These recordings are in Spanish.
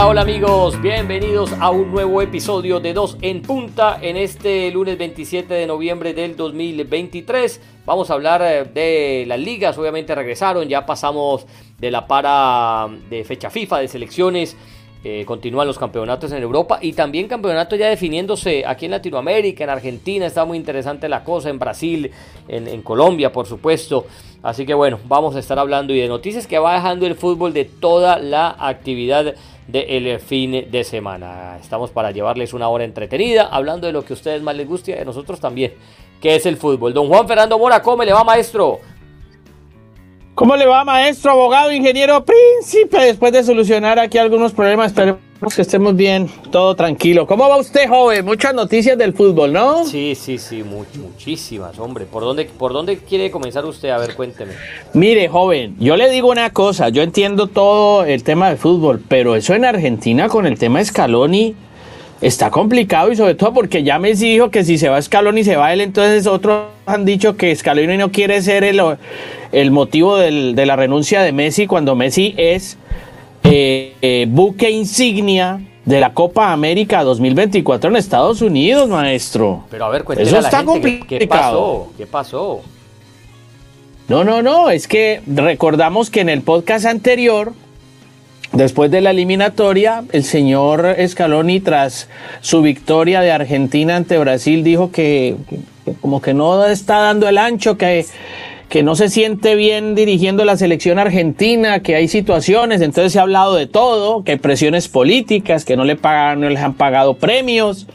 Hola, amigos, bienvenidos a un nuevo episodio de Dos en Punta en este lunes 27 de noviembre del 2023. Vamos a hablar eh, de las ligas, obviamente regresaron, ya pasamos de la para de fecha FIFA, de selecciones. Eh, continúan los campeonatos en Europa y también campeonatos ya definiéndose aquí en Latinoamérica, en Argentina, está muy interesante la cosa, en Brasil, en Colombia, por supuesto. Así que bueno, vamos a estar hablando y de noticias que va dejando el fútbol de toda la actividad del fin de semana. Estamos para llevarles una hora entretenida, hablando de lo que a ustedes más les gusta y a nosotros también, que es el fútbol. Don Juan Fernando Mora, ¿cómo le va, maestro? ¿Cómo le va, maestro, abogado, ingeniero, príncipe? Después de solucionar aquí algunos problemas, esperemos que estemos bien, todo tranquilo. ¿Cómo va usted, joven? Muchas noticias del fútbol, ¿no? Sí, sí, sí, muchísimas, hombre. ¿Por dónde, ¿Por dónde quiere comenzar usted? A ver, cuénteme. Mire, joven, yo le digo una cosa. Yo entiendo todo el tema del fútbol, pero eso en Argentina con el tema Scaloni está complicado y sobre todo porque ya Messi dijo que si se va Scaloni se va él, entonces otros han dicho que Scaloni no quiere ser el, el motivo del, de la renuncia de Messi cuando Messi es eh, eh, buque insignia de la Copa América 2024 en Estados Unidos, maestro. Pero a ver, cuéntale Eso está complicado. ¿Qué pasó? ¿Qué pasó? No, no, no, es que recordamos que en el podcast anterior Después de la eliminatoria, el señor Scaloni, tras su victoria de Argentina ante Brasil, dijo que, como que no está dando el ancho, que, que no se siente bien dirigiendo la selección argentina, que hay situaciones, entonces se ha hablado de todo, que hay presiones políticas, que no le no han pagado premios,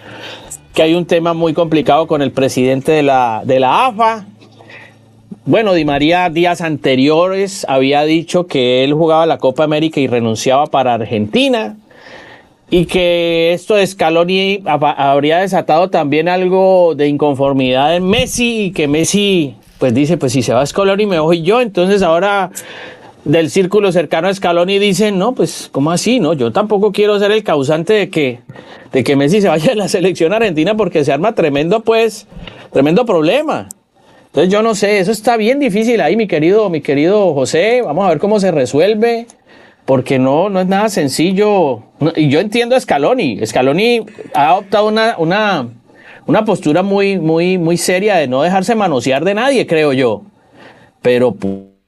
que hay un tema muy complicado con el presidente de la, de la AFA, bueno, Di María días anteriores había dicho que él jugaba la Copa América y renunciaba para Argentina y que esto de Scaloni habría desatado también algo de inconformidad en Messi y que Messi pues dice, pues si se va Scaloni me voy yo, entonces ahora del círculo cercano a Scaloni dicen, no, pues ¿cómo así? No, yo tampoco quiero ser el causante de que, de que Messi se vaya de la selección argentina porque se arma tremendo pues, tremendo problema. Entonces yo no sé, eso está bien difícil ahí, mi querido, mi querido José. Vamos a ver cómo se resuelve, porque no, no es nada sencillo. Y yo entiendo a Scaloni. Scaloni ha adoptado una, una, una postura muy, muy, muy seria de no dejarse manosear de nadie, creo yo. Pero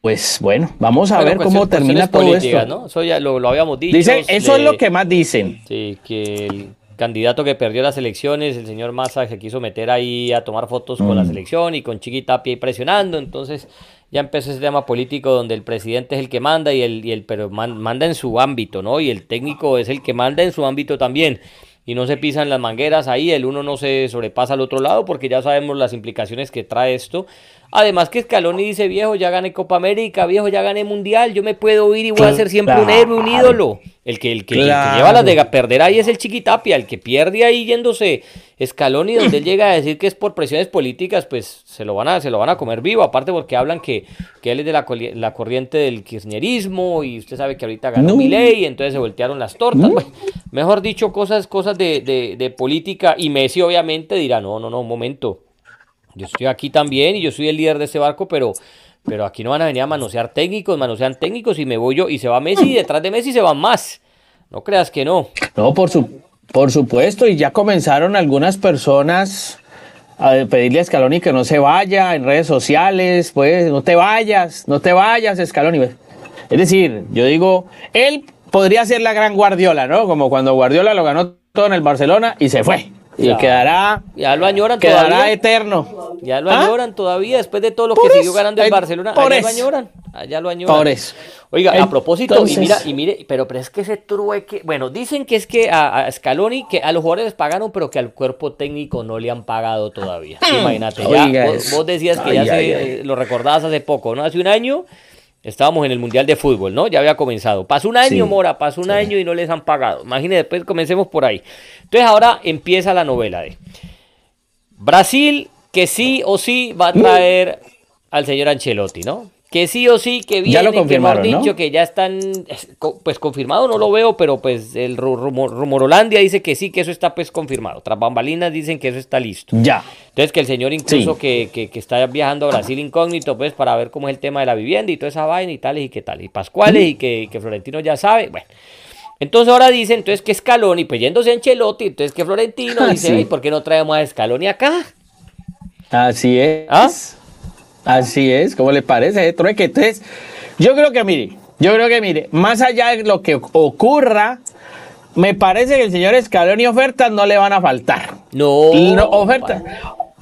pues bueno, vamos a ver cómo termina todo esto. ¿no? Eso ya lo, habíamos dicho. Dicen, eso es lo que más dicen. Sí, que el candidato que perdió las elecciones, el señor Massa, se quiso meter ahí a tomar fotos con la mm. selección y con Chiquitapia y presionando, entonces ya empezó ese tema político donde el presidente es el que manda y el, y el pero manda en su ámbito, ¿no? Y el técnico es el que manda en su ámbito también. Y no se pisan las mangueras ahí, el uno no se sobrepasa al otro lado porque ya sabemos las implicaciones que trae esto Además que Scaloni dice, viejo, ya gané Copa América, viejo, ya gané Mundial, yo me puedo ir y voy a ser siempre un héroe, un ídolo. El que, el que, lleva las de perder ahí es el Chiquitapia, el que pierde ahí yéndose Scaloni, donde él llega a decir que es por presiones políticas, pues se lo van a, se lo van a comer vivo, aparte porque hablan que, que él es de la, corriente del kirchnerismo y usted sabe que ahorita ganó mi ley, entonces se voltearon las tortas. mejor dicho, cosas, cosas de, de, de política y Messi obviamente dirá, no, no, no, un momento yo estoy aquí también y yo soy el líder de ese barco, pero, pero aquí no van a venir a manosear técnicos, manosean técnicos y me voy yo y se va Messi y detrás de Messi se van más. No creas que no. No, por, su, por supuesto, y ya comenzaron algunas personas a pedirle a Scaloni que no se vaya en redes sociales, pues no te vayas, no te vayas, Scaloni. Es decir, yo digo, él podría ser la gran Guardiola, ¿no? Como cuando Guardiola lo ganó todo en el Barcelona y se fue. Y quedará. Ya lo añoran quedará todavía. eterno. Ya lo añoran ¿Ah? todavía, después de todo lo que siguió ganando en Barcelona. Allá lo añoran. Allá lo añoran. Por eso. Oiga, a propósito, y mira, y mire, pero, pero es que ese trueque. Bueno, dicen que es que a, Scaloni, que a los jugadores les pagaron, pero que al cuerpo técnico no le han pagado todavía. Hmm. Imagínate, ya. Vos, decías que ya se, lo recordabas hace poco, ¿no? Hace un año Estábamos en el Mundial de Fútbol, ¿no? Ya había comenzado. Pasó un año, Mora, pasó un año y no les han pagado. Imagínense, después comencemos por ahí. Entonces ahora empieza la novela de Brasil, que sí o sí va a traer al señor Ancelotti, ¿no? Que sí o sí que viene, ya lo confirmaron, que dicho que ya están, pues confirmado no lo veo, pero pues el rumor, rumorolandia dice que sí, que eso está pues confirmado. Tras bambalinas dicen que eso está listo. Ya. Entonces que el señor incluso que, que, que, está viajando a Brasil incógnito, pues para ver cómo es el tema de la vivienda y toda esa vaina y tal y qué tal. Y Pascuales y que, que Florentino ya sabe, bueno. Entonces ahora dicen, entonces que Scaloni, pues yéndose a Ancelotti, entonces que Florentino Ah, dice, sí. "Ay, ¿por qué no traemos a Scaloni acá? Así es. ¿Ah? Así es, ¿cómo le parece? eh, Trueque? Entonces, yo creo que mire, yo creo que mire, más allá de lo que ocurra, me parece que el señor Scaloni ofertas no le van a faltar. No. No, ofertas.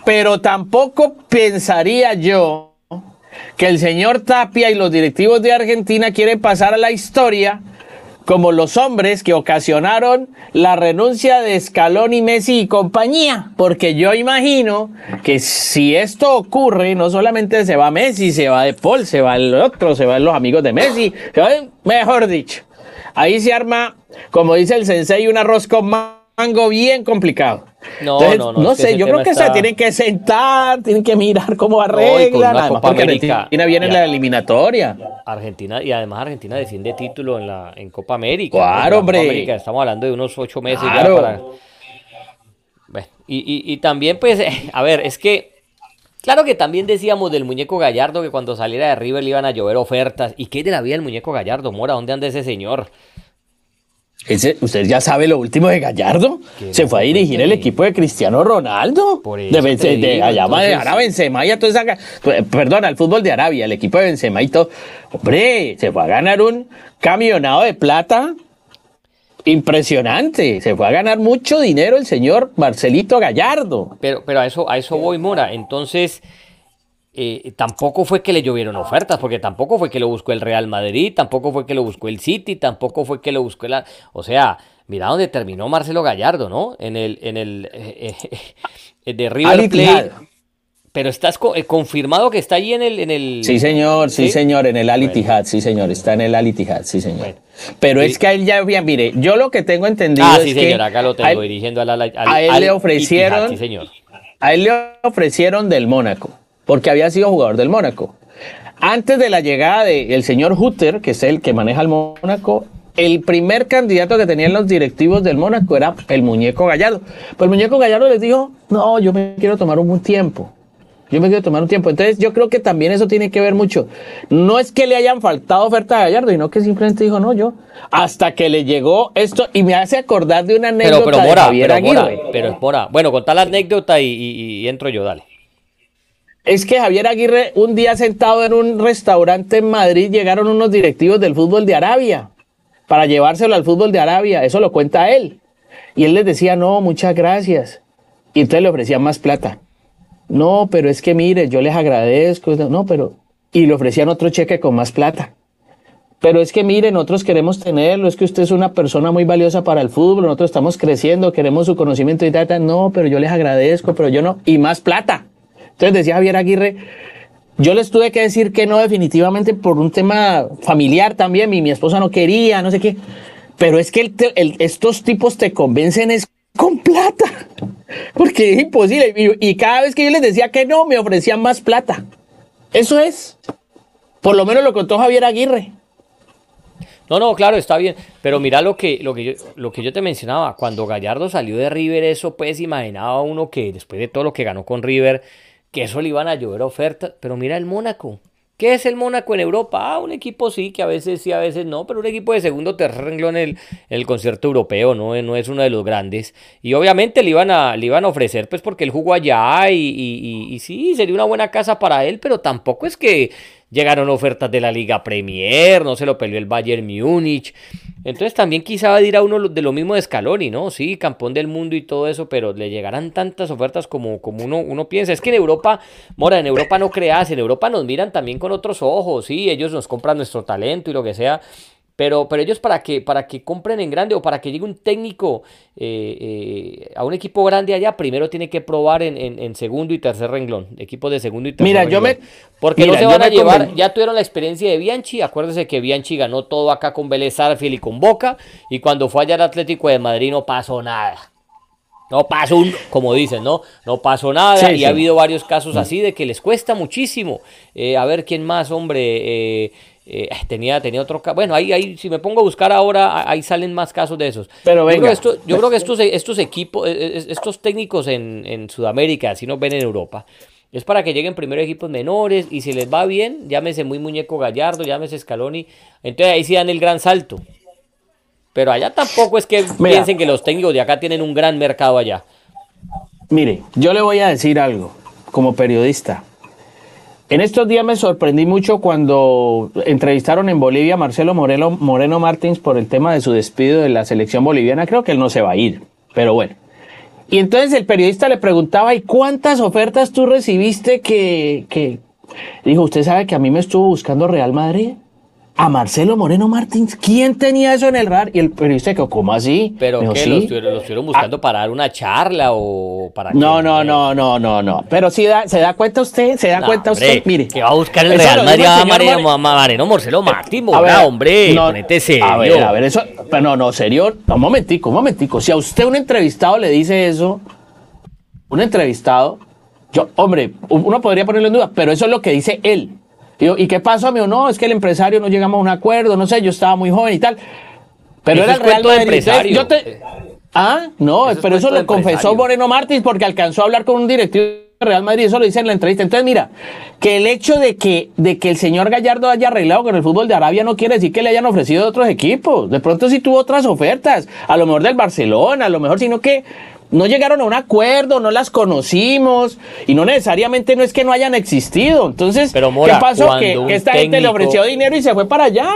Pero tampoco pensaría yo que el señor Tapia y los directivos de Argentina quieren pasar a la historia como los hombres que ocasionaron la renuncia de Scaloni, Messi y compañía, porque yo imagino que si esto ocurre, no solamente se va Messi, se va De Paul, se va el otro, se van los amigos de Messi, mejor dicho, ahí se arma, como dice el sensei, un arroz con mango bien complicado. No, Entonces, no, no, que sé, yo creo que está- se tienen que sentar, tienen que mirar cómo arreglan, además Copa América, Argentina viene en la eliminatoria. Argentina, y además Argentina defiende título en la en Copa América. Claro, Copa hombre. América, estamos hablando de unos ocho meses Claro. ya para. Bueno, y, y- y también, pues, a ver, es que. Claro que también decíamos del muñeco Gallardo que cuando saliera de River le iban a llover ofertas. ¿Y qué es de la vida del muñeco Gallardo? Mora, ¿dónde anda ese señor? Ese, ¿Usted ya sabe lo último de Gallardo? Se fue a dirigir el equipo de Cristiano Ronaldo. Por eso de digo, allá de entonces- ahora Benzema y a toda esa Perdón, al fútbol de Arabia, el equipo de Benzema y todo. Hombre, se fue a ganar un camionado de plata impresionante. Se fue a ganar mucho dinero el señor Marcelito Gallardo. Pero, pero a eso, a eso voy, Mora. Entonces, eh, tampoco fue que le llovieron ofertas, porque tampoco fue que lo buscó el Real Madrid, tampoco fue que lo buscó el City, tampoco fue que lo buscó el... O sea, mira dónde terminó Marcelo Gallardo, ¿no? En el, en el eh, eh, de River Plate. Pero estás co- eh, confirmado que está ahí en el, en el. Sí, señor, sí, ¿Sí? señor, en el Al Bueno. Sí, señor, está en el Al Ittihad, sí, señor. Bueno. Pero Sí. es que a él ya, mire, yo lo que tengo entendido Ah, es sí, que señor, acá lo tengo a dirigiendo al, al, al- a él le ofrecieron- Sí, señor. A él le ofrecieron del Mónaco, porque había sido jugador del Mónaco. Antes de la llegada del señor Hutter, que es el que maneja el Mónaco, el primer candidato que tenían los directivos del Mónaco era el muñeco Gallardo. Pues el muñeco Gallardo les dijo, no, yo me quiero tomar un tiempo. Yo me quiero tomar un tiempo. Entonces yo creo que también eso tiene que ver mucho. No es que le hayan faltado oferta a Gallardo, sino que simplemente dijo, no, yo. Hasta que le llegó esto, y me hace acordar de una anécdota Pero, pero de Mora, Javier pero Mora, pero Mora. Bueno, contá la anécdota y, y- y entro yo, dale. Es que Javier Aguirre, un día sentado en un restaurante en Madrid, llegaron unos directivos del fútbol de Arabia para llevárselo al fútbol de Arabia. Eso lo cuenta él. Y él les decía, no, muchas gracias. Y entonces le ofrecían más plata. No, pero es que mire, yo les agradezco. No, pero. Y le ofrecían otro cheque con más plata. Pero es que mire, nosotros queremos tenerlo, es que usted es una persona muy valiosa para el fútbol, nosotros estamos creciendo, queremos su conocimiento y tal. No, pero yo les agradezco, pero yo no. Y más plata. Entonces decía Javier Aguirre, yo les tuve que decir que no definitivamente por un tema familiar también, mi, mi esposa no quería, no sé qué. Pero es que estos tipos te convencen es con plata, porque es imposible. Y, y cada vez que yo les decía que no, me ofrecían más plata. Eso es. Por lo menos lo contó Javier Aguirre. No, no, claro, está bien. Pero mira lo que, lo que yo, lo que yo te mencionaba. Cuando Gallardo salió de River, eso pues imaginaba uno que después de todo lo que ganó con River, que eso le iban a llover ofertas. Pero mira el Mónaco. ¿Qué es el Mónaco en Europa? Ah, un equipo sí, que a veces sí, a veces no, pero un equipo de segundo o tercer renglón en el, el concierto europeo, ¿no? no es uno de los grandes. Y obviamente le iban a, le iban a ofrecer, pues porque él jugó allá y- y- y sí, sería una buena casa para él, pero tampoco es que llegaron ofertas de la Liga Premier, no se lo peleó el Bayern Múnich. Entonces también quizá va a ir a uno de lo mismo de Scaloni, ¿no? Sí, campeón del mundo y todo eso, pero le llegarán tantas ofertas como, como uno, uno piensa. Es que en Europa, Mora, en Europa no creas, en Europa nos miran también con otros ojos, sí, ellos nos compran nuestro talento y lo que sea. Pero, pero ellos para que, para que compren en grande o para que llegue un técnico eh, eh, a un equipo grande allá, primero tiene que probar en, en- en segundo y tercer renglón. Equipos de segundo y tercer Mira, yo renglón. me- Porque mira, no se yo van a llevar, conven- ya tuvieron la experiencia de Bianchi, acuérdese que Bianchi ganó todo acá con Vélez Arfield y con Boca, y cuando fue allá al Atlético de Madrid no pasó nada. No pasó un, como dicen, ¿no? No pasó nada Sí, y sí. ha habido varios casos así de que les cuesta muchísimo. Eh, a ver quién más, hombre. eh, eh, tenía, tenía otro caso. Bueno, ahí, ahí, si me pongo a buscar ahora, ahí salen más casos de esos. Pero yo venga. creo, esto- yo creo que estos, estos equipos, eh, eh, estos técnicos en, en Sudamérica, así nos ven en Europa, es para que lleguen primero equipos menores y si les va bien, llámese muy muñeco Gallardo, llámese Scaloni, entonces ahí sí dan el gran salto. Pero allá tampoco es que piensen que los técnicos de acá tienen un gran mercado allá. Mire, yo le voy a decir algo como periodista. En estos días me sorprendí mucho cuando entrevistaron en Bolivia a Marcelo Moreno, Moreno Martins por el tema de su despido de la selección boliviana. Creo que él no se va a ir, pero bueno. Y entonces el periodista le preguntaba, ¿y cuántas ofertas tú recibiste que, que... Dijo, ¿usted sabe que a mí me estuvo buscando Real Madrid? A Marcelo Moreno Martins. ¿Quién tenía eso en el RAR? Y el periodista dijo, ¿cómo así? ¿Pero qué? ¿Lo, estuvieron, buscando para dar una charla o para No, no, no, no, no, no. Pero si da, se da cuenta usted, se da cuenta usted, mire. Que va a buscar el Real Madrid a Mareno, Mareno Marcelo Martins, hombre, no, ponete serio. A ver, a ver, eso, pero no, no, serio, un momentico, un momentico. Si a usted un entrevistado le dice eso, un entrevistado, yo, hombre, uno podría ponerlo en duda, pero eso es lo que dice él. ¿Y qué pasó, amigo? No, es que el empresario no llegamos a un acuerdo, no sé, yo estaba muy joven y tal. Pero era el Real Madrid. Empresario. Yo te... Ah, no, pero eso lo confesó Moreno Martins porque alcanzó a hablar con un directivo de Real Madrid, eso lo dice en la entrevista. Entonces, mira, que el hecho de que, de que el señor Gallardo haya arreglado con el fútbol de Arabia no quiere decir que le hayan ofrecido otros equipos. De pronto sí tuvo otras ofertas, a lo mejor del Barcelona, a lo mejor, sino que no llegaron a un acuerdo, no las conocimos y no necesariamente no es que no hayan existido. Entonces, ¿qué pasó? Que, esta gente le ofreció dinero y se fue para allá.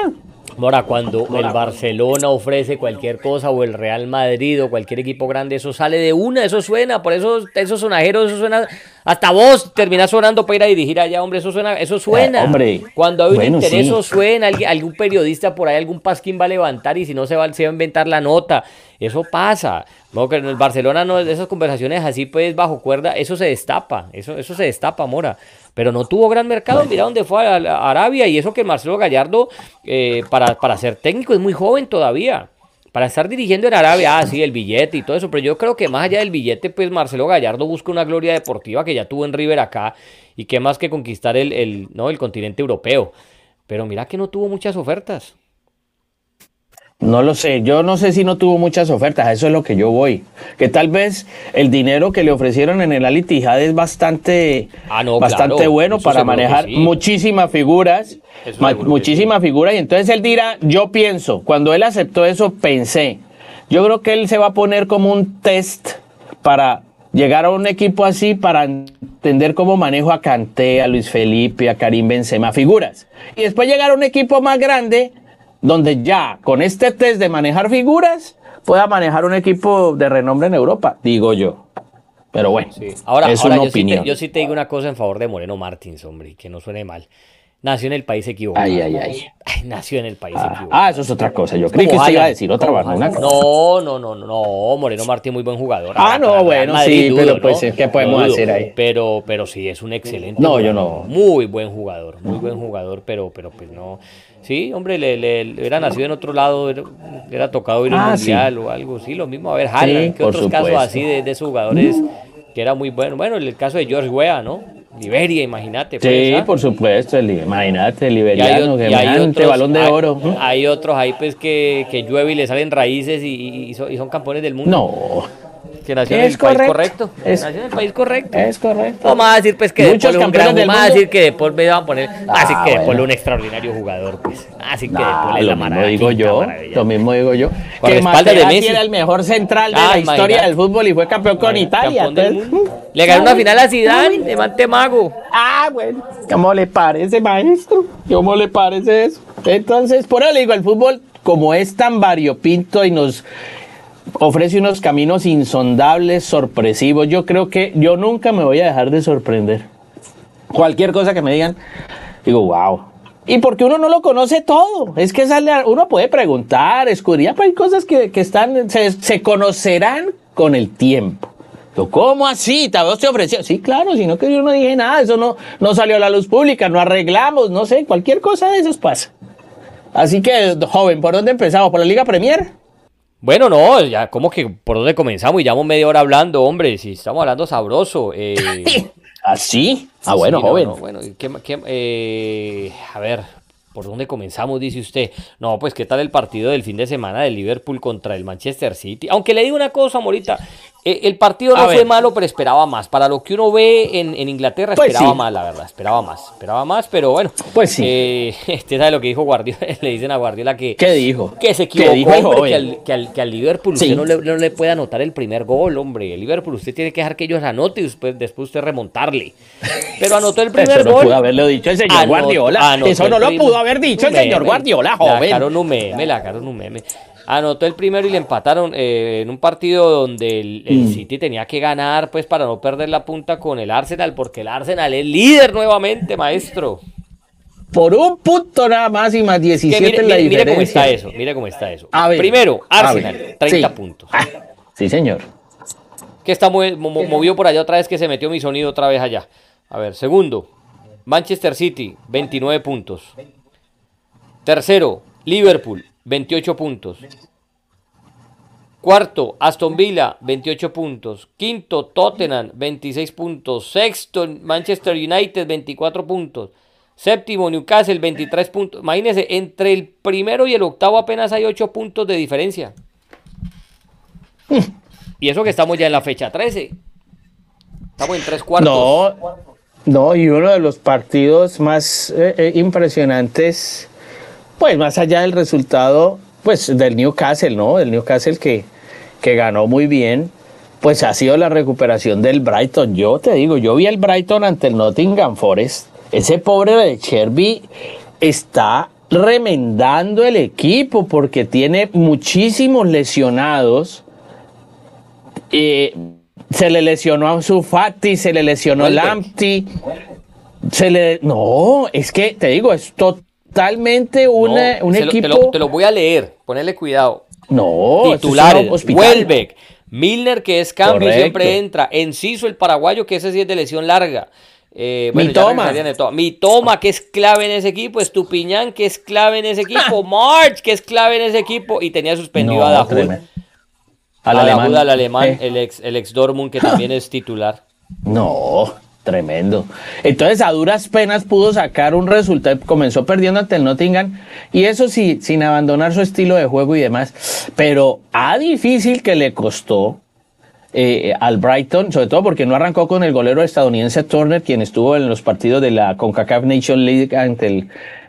Mora, cuando el Barcelona ofrece cualquier cosa o el Real Madrid o cualquier equipo grande, eso sale de una, eso suena, por eso esos sonajeros, eso suena, hasta vos terminás sonando para ir a dirigir allá, hombre, eso suena, eso suena. hombre, cuando hay un interés, eso suena, algún periodista por ahí, algún pasquín va a levantar y si no se va, se va a inventar la nota, eso pasa. No, que en el Barcelona no, esas conversaciones así pues bajo cuerda, eso se destapa, eso, eso se destapa, Mora pero no tuvo gran mercado. Mira dónde fue a, Arabia y eso que Marcelo Gallardo, eh, para, para ser técnico, es muy joven todavía. Para estar dirigiendo en Arabia, ah, sí, el billete y todo eso, pero yo creo que más allá del billete, pues Marcelo Gallardo busca una gloria deportiva que ya tuvo en River acá y que más que conquistar el, el, ¿no? el continente europeo. Pero mira que no tuvo muchas ofertas. No lo sé, yo no sé si no tuvo muchas ofertas, eso es lo que yo voy. Que tal vez el dinero que le ofrecieron en el Ali es bastante, ah, bastante bueno para manejar muchísimas figuras, muchísimas figuras. Y entonces él dirá, yo pienso, cuando él aceptó eso, pensé, yo creo que él se va a poner como un test para llegar a un equipo así, para entender cómo manejo a Canté, a Luis Felipe, a Karim Benzema, figuras. Y después llegar a un equipo más grande donde ya con este test de manejar figuras pueda manejar un equipo de renombre en Europa, digo yo. Pero bueno, ahora, es una yo opinión. Sí te, yo sí te digo una cosa en favor de Moreno Martins, hombre, que no suene mal. Nació en el país equivocado. Ay, ay, ay. nació en el país ah, equivocado. Ah, eso es otra cosa. Yo creí que usted iba a decir otra cosa. No, no, no, no, no. Moreno Martín, muy buen jugador. Ah, no, bueno, sí, pero pues, ¿qué podemos hacer ahí? Pero, pero sí, es un excelente. No, yo no. Muy buen jugador, muy buen jugador, pero, pero pues no. Sí, hombre, le, le, era nacido en otro lado, era, tocado ir ah, mundial o algo, sí, lo mismo. A ver, Haaland, que otros casos así de, de, esos jugadores que era muy bueno. Bueno, el caso de George Weah, ¿no? Liberia, imagínate. Pues, sí, ¿ah? por supuesto, el, imagínate, el liberiano, que hay balón de oro. Hay otros ahí pues que, que llueve y le salen raíces y, y son campeones del mundo. No. Que nació en el país correcto. nació en el país correcto. Es correcto. Vamos a decir pues que Muchos un gran, vamos a decir que después me van a poner, ah, así que después un extraordinario jugador, pues. Así que después la maravilla. Digo yo, lo mismo digo yo. Con que Materazzi era el mejor central de la historia del fútbol y fue campeón con Italia. Le ganó una final a Zidane de Mantemago. Ah, bueno. ¿Cómo le parece, maestro? ¿Cómo le parece eso? Entonces, por eso le digo, el fútbol, como es tan variopinto y nos ofrece unos caminos insondables, sorpresivos. Yo creo que yo nunca me voy a dejar de sorprender. Cualquier cosa que me digan, digo, wow. Y porque uno no lo conoce todo. Es que uno puede preguntar, escudriñar, pero hay cosas que, están, se, conocerán con el tiempo. ¿Cómo así? ¿Te te ofreció? Sí, claro, sino que yo no dije nada, eso no, no salió a la luz pública, no arreglamos, no sé, cualquier cosa de esos pasa. Así que, joven, ¿por dónde empezamos? ¿Por la Liga Premier? Bueno, no, ya como que por dónde comenzamos y llevamos media hora hablando, hombre, si estamos hablando sabroso. Eh, ¿Así? ¿Ah, ah, bueno, joven. bueno, eh, a ver, ¿por dónde comenzamos? Dice usted. No, pues qué tal el partido del fin de semana del Liverpool contra el Manchester City. Aunque le digo una cosa, Morita, el partido no fue malo, pero esperaba más. Para lo que uno ve en, Inglaterra, pues esperaba más, la verdad. Esperaba más. Esperaba más, pero bueno. Pues sí. Eh, este sabe lo que dijo Guardiola. le dicen a Guardiola que. ¿Qué dijo? Que se equivocó, que, al, que, al, Liverpool usted no le, no le, puede anotar el primer gol, hombre. El Liverpool usted tiene que dejar que ellos anoten y después, después usted remontarle. Pero anotó el primer Eso no pudo haberlo dicho el señor Guardiola. Eso no lo pudo haber dicho el señor Guardiola, joven. La un meme, la un meme anotó el primero y le empataron eh, en un partido donde el, mm. City tenía que ganar pues para no perder la punta con el Arsenal, porque el Arsenal es líder nuevamente, maestro. Por un punto nada más y más 17 mire, en la diferencia. Mire cómo está eso, mire cómo está eso. Primero, Arsenal, 30 puntos. Ah, sí, señor. Que está movió por allá otra vez que se metió mi sonido otra vez allá. A ver, segundo, Manchester City, 29 puntos. Tercero, Liverpool, 28 puntos. Cuarto, Aston Villa, 28 puntos. Quinto, Tottenham, 26 puntos. Sexto, Manchester United, 24 puntos. Séptimo, Newcastle, 23 puntos. Imagínense, entre el primero y el octavo apenas hay 8 puntos de diferencia. Y eso que estamos ya en la fecha 13. Estamos en tres cuartos. No, no y uno de los partidos más eh, eh, impresionantes pues más allá del resultado, pues del Newcastle, ¿no? El Newcastle que, que ganó muy bien, pues ha sido la recuperación del Brighton. Yo te digo, yo vi el Brighton ante el Nottingham Forest. Ese pobre de Cherby está remendando el equipo porque tiene muchísimos lesionados. Eh, se le lesionó a Sufati, se le lesionó a Lamptey. Se le. No, es que te digo, es totalmente totalmente una, un equipo. te, lo, voy a leer, ponele cuidado. No, titulares: Welbeck, Milner, que es cambio, siempre entra. Enciso, el paraguayo, que ese sí es de lesión larga. Eh, mi toma. Mi toma, que es clave en ese equipo. Estupiñán, que es clave en ese equipo. March, que es clave en ese equipo. Y tenía suspendido a Dahud. Al alemán, al alemán eh. el, ex, el ex Dortmund, que también es titular. No, Tremendo. Entonces, a duras penas pudo sacar un resultado. Comenzó perdiendo ante el Nottingham. Y eso sí, sin abandonar su estilo de juego y demás. Pero a difícil que le costó eh, al Brighton, sobre todo porque no arrancó con el golero estadounidense Turner, quien estuvo en los partidos de la CONCACAF Nation League ante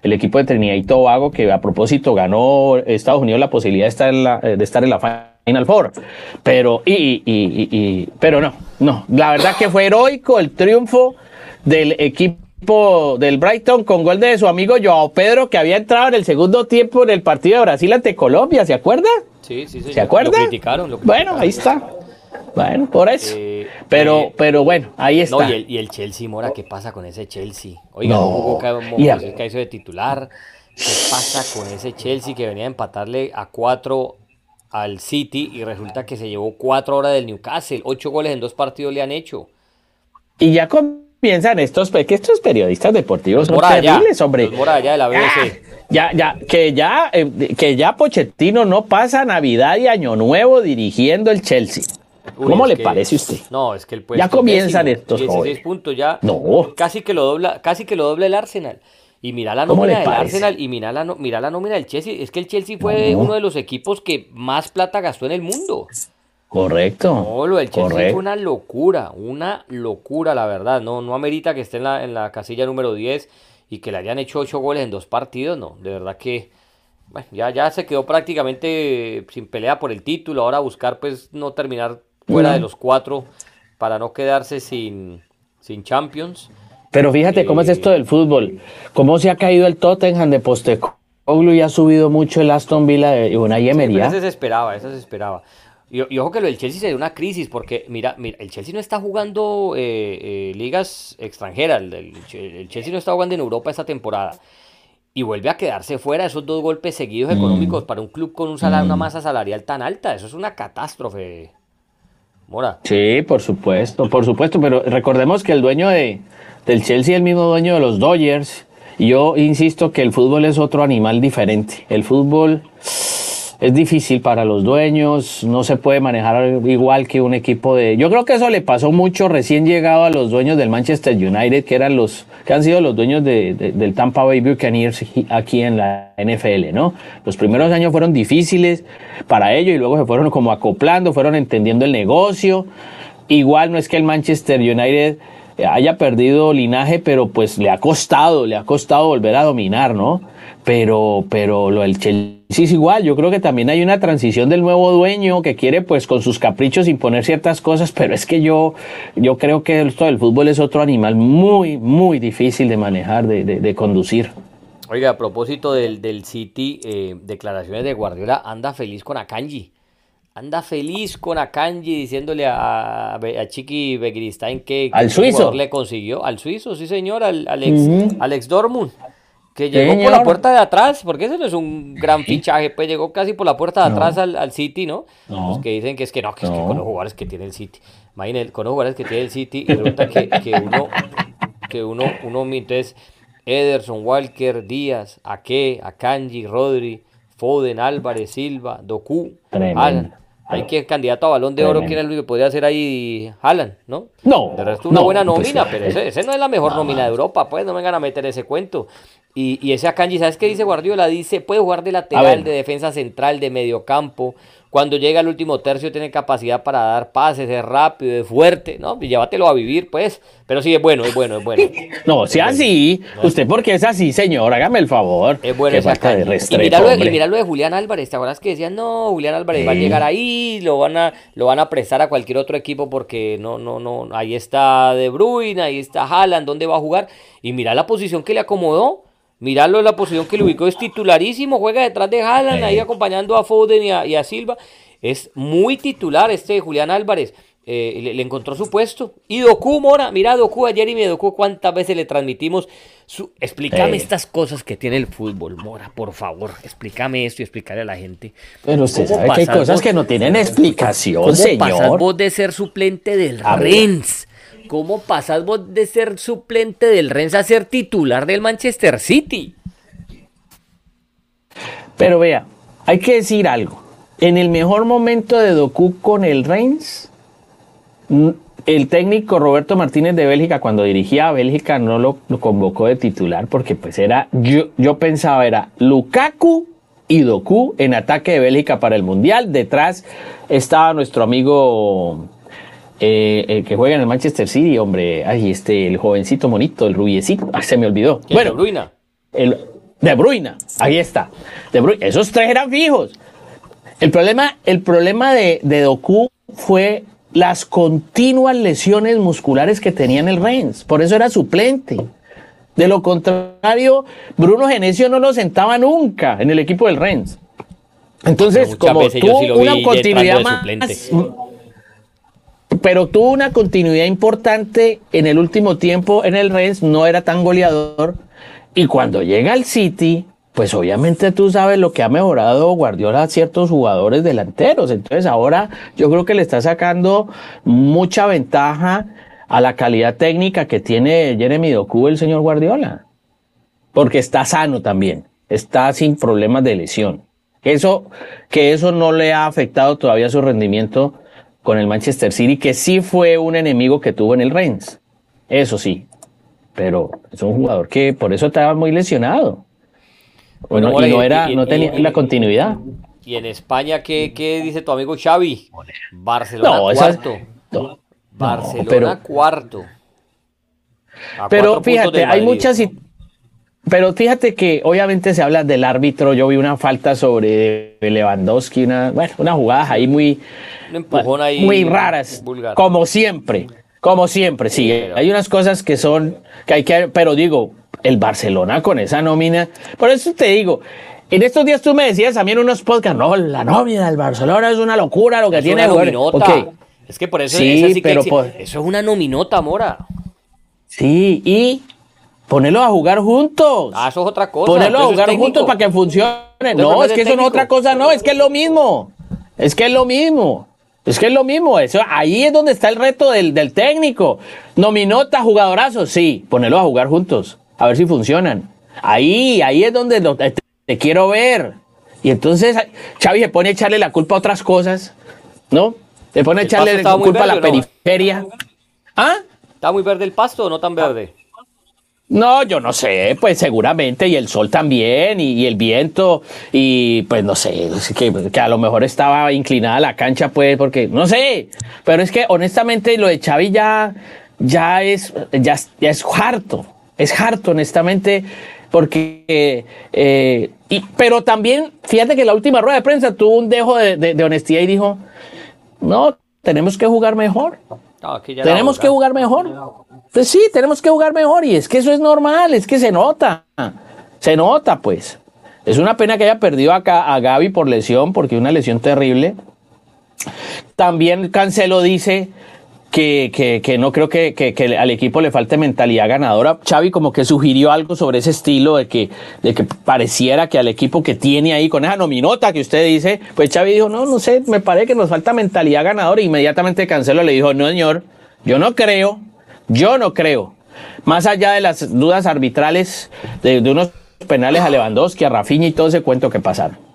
el, equipo de Trinidad y Tobago, que a propósito ganó Estados Unidos la posibilidad de estar en la, de estar en la Final Four. Pero, y, y, y, pero no, no. La verdad que fue heroico el triunfo del equipo del Brighton con gol de su amigo Joao Pedro, que había entrado en el segundo tiempo en el partido de Brasil ante Colombia, ¿se acuerda? Sí, sí, sí. ¿Se acuerda? Lo criticaron, Bueno, ahí está. Bueno, por eso. Eh, pero, eh, pero bueno, ahí está. No, y, el, y, el, Chelsea, Mora, ¿qué pasa con ese Chelsea? Oiga, no, que hizo de titular. ¿Qué pasa con ese Chelsea que venía a empatarle a cuatro al City y resulta que se llevó cuatro horas del Newcastle? Ocho goles en dos partidos le han hecho. Y ya comienzan estos, que estos periodistas deportivos son terribles, hombre. de la BBC. Ah, ya, ya, que ya, eh, que ya Pochettino no pasa Navidad y Año Nuevo dirigiendo el Chelsea. ¿Cómo le parece a usted? No, es que el Ya comienzan estos 16 puntos ya. No. Casi que lo dobla, casi que lo dobla el Arsenal. Y mira la nómina del Arsenal y mira la, mira la nómina del Chelsea. Es que el Chelsea fue uno de los equipos que más plata gastó en el mundo. Correcto. No, lo del Chelsea fue una locura, una locura, la verdad. No, no amerita que esté en la, en la casilla número 10 y que le hayan hecho 8 goles en dos partidos. No, de verdad que bueno, ya, ya se quedó prácticamente sin pelea por el título. Ahora buscar, pues, no terminar fuera de los cuatro para no quedarse sin, sin Champions. Pero fíjate cómo es esto del fútbol, cómo se ha caído el Tottenham de Postecoglou y ha subido mucho el Aston Villa de una Emery. eso se esperaba, eso se esperaba. Y, ojo que lo del Chelsea se dio una crisis, porque mira, mira el Chelsea no está jugando eh, eh, ligas extranjeras, el, Chelsea no está jugando en Europa esta temporada. Y vuelve a quedarse fuera esos dos golpes seguidos mm. económicos para un club con un salario, una mm. masa salarial tan alta. Eso es una catástrofe. Mora. Sí, por supuesto, por supuesto, pero recordemos que el dueño de, del Chelsea el mismo dueño de los Dodgers. Yo insisto que el fútbol es otro animal diferente. El fútbol es difícil para los dueños, no se puede manejar igual que un equipo de... Yo creo que eso le pasó mucho recién llegado a los dueños del Manchester United, que eran los que han sido los dueños de, del Tampa Bay Buccaneers aquí en la NFL, ¿no? Los primeros años fueron difíciles para ellos y luego se fueron como acoplando, fueron entendiendo el negocio. Igual no es que el Manchester United haya perdido linaje, pero pues le ha costado, le ha costado volver a dominar, ¿no? Pero, pero lo del Chelsea es igual, yo creo que también hay una transición del nuevo dueño que quiere pues con sus caprichos imponer ciertas cosas, pero es que yo, yo creo que esto del fútbol es otro animal muy, muy difícil de manejar, de, de, conducir. Oiga, a propósito del, del City, eh, declaraciones de Guardiola, anda feliz con Akanji anda feliz con Akanji diciéndole a, a Chiqui Begristain que, al suizo le consiguió. Al suizo, sí señor, al, Alex, Dortmund, que llegó por la puerta de atrás, porque ese no es un gran fichaje, pues llegó casi por la puerta de atrás al, City, ¿no? Los que dicen que es que no, que es que con los jugadores que tiene el City, imagínense, con los jugadores que tiene el City, y resulta que, que uno, que uno, uno, entonces, Ederson, Walker, Díaz, Ake, Akanji, Rodri, Foden, Álvarez, Silva, Doku, Alan, hay que candidato a balón de oro, ¿quién es lo que podría hacer ahí Haaland, ¿no? No. De resto, una buena pues, nómina, pero ese, ese, no es la mejor nómina de Europa, pues no vengan a meter ese cuento. Y, y ese Akanji, ¿sabes qué dice Guardiola? Dice, puede jugar de lateral, de defensa central, de mediocampo. Cuando llega al último tercio tiene capacidad para dar pases, es rápido, es fuerte, ¿no? Y llévatelo a vivir, pues. Pero sí, es bueno, es bueno, es bueno. no, sea así. Usted porque es así, señor, hágame el favor. Es bueno esa de y, míralo, y míralo de Julián Álvarez, ¿te acuerdas que decían, no, Julián Álvarez va a llegar ahí, lo van a, lo van a prestar a cualquier otro equipo porque no, no, no, ahí está De Bruyne, ahí está Haaland, ¿dónde va a jugar? Y mira la posición que le acomodó. Mirarlo en la posición que le ubicó, es titularísimo, juega detrás de Haaland, ahí acompañando a Foden y a, Silva. Es muy titular este Julián Álvarez. Eh, le, encontró su puesto. Y Doku, Mora, mira Doku, ayer y me Doku, cuántas veces le transmitimos. Su... Explícame estas cosas que tiene el fútbol, Mora, por favor. Explícame esto y explícale a la gente. Pero usted sabe que hay cosas que no tienen explicación, ¿Cómo señor. pasas vos de ser suplente del Rennes ¿Cómo pasas vos de ser suplente del Rennes a ser titular del Manchester City? Pero vea, hay que decir algo. En el mejor momento de Doku con el Rennes, el técnico Roberto Martínez de Bélgica, cuando dirigía a Bélgica, no lo, convocó de titular porque pues era, yo, yo pensaba era Lukaku y Doku en ataque de Bélgica para el Mundial. Detrás estaba nuestro amigo eh, el que juega en el Manchester City, hombre, ay, este, el jovencito monito, el rubiecito, ah, se me olvidó. Bueno. El, de Bruyne, ahí está. De Bruyne, esos tres eran fijos. El problema, el problema de, de Doku fue las continuas lesiones musculares que tenía en el Reims. Por eso era suplente. De lo contrario, Bruno Genesio no lo sentaba nunca en el equipo del Reims. Entonces, como tuvo una continuidad más, pero tuvo una continuidad importante en el último tiempo en el Rennes, no era tan goleador. Y cuando llega al City, pues obviamente tú sabes lo que ha mejorado Guardiola a ciertos jugadores delanteros. Entonces ahora yo creo que le está sacando mucha ventaja a la calidad técnica que tiene Jeremy Doku el señor Guardiola. Porque está sano también, está sin problemas de lesión. Eso, que eso no le ha afectado todavía su rendimiento con el Manchester City, que sí fue un enemigo que tuvo en el Reims. Eso sí. Pero es un jugador que por eso estaba muy lesionado. Bueno, y no, era, no tenía la continuidad. ¿Y en España qué, qué, dice tu amigo Xavi? Barcelona cuarto. Barcelona cuarto. pero fíjate, hay muchas... Pero fíjate que obviamente se habla del árbitro. Yo vi una falta sobre Lewandowski, una, bueno, una jugada ahí muy, muy raras, como siempre, como siempre, sí. Hay unas cosas que son, que hay que, pero digo, el Barcelona con esa nómina, por eso te digo, en estos días tú me decías también unos podcasts, no, la nómina del Barcelona es una locura lo que tiene. Una nominota. Es que por eso sí, pero eso es una nominota, Mora. Sí, y ponerlo a jugar juntos. Ah, eso es otra cosa. Ponerlo a jugar juntos para que funcione. no, es que eso no es otra cosa, no, es que es lo mismo. Es que es lo mismo. Es que es lo mismo, eso, ahí es donde está el reto del, técnico. Nominota, jugadorazos, sí, ponerlos a jugar juntos, a ver si funcionan. Ahí, ahí es donde te, quiero ver. Y entonces Xavi se pone a echarle la culpa a otras cosas, ¿no? Se pone a echarle la culpa a la periferia. ¿Ah? ¿Está muy verde el pasto o no tan verde? No, yo no sé, pues seguramente, y el sol también, y, el viento, y pues no sé, que, a lo mejor estaba inclinada la cancha, pues, porque no sé, pero es que honestamente lo de Xavi ya, ya es, ya, ya es harto, es harto, honestamente, porque, eh, y, pero también, fíjate que la última rueda de prensa tuvo un dejo de honestidad y dijo, no, tenemos que jugar mejor. Tenemos que jugar mejor. Pues sí, tenemos que jugar mejor y es que eso es normal, es que se nota. Se nota, pues. Es una pena que haya perdido acá a Gaby por lesión, porque una lesión terrible. También Cancelo dice que, no creo que, al equipo le falte mentalidad ganadora. Xavi como que sugirió algo sobre ese estilo de que, de que pareciera que al equipo que tiene ahí con esa nominota que usted dice, pues Xavi dijo, no, no sé, me parece que nos falta mentalidad ganadora. inmediatamente Cancelo le dijo, no señor, yo no creo, yo no creo. Más allá de las dudas arbitrales de, de unos penales a Lewandowski, a Rafinha y todo ese cuento que pasaron.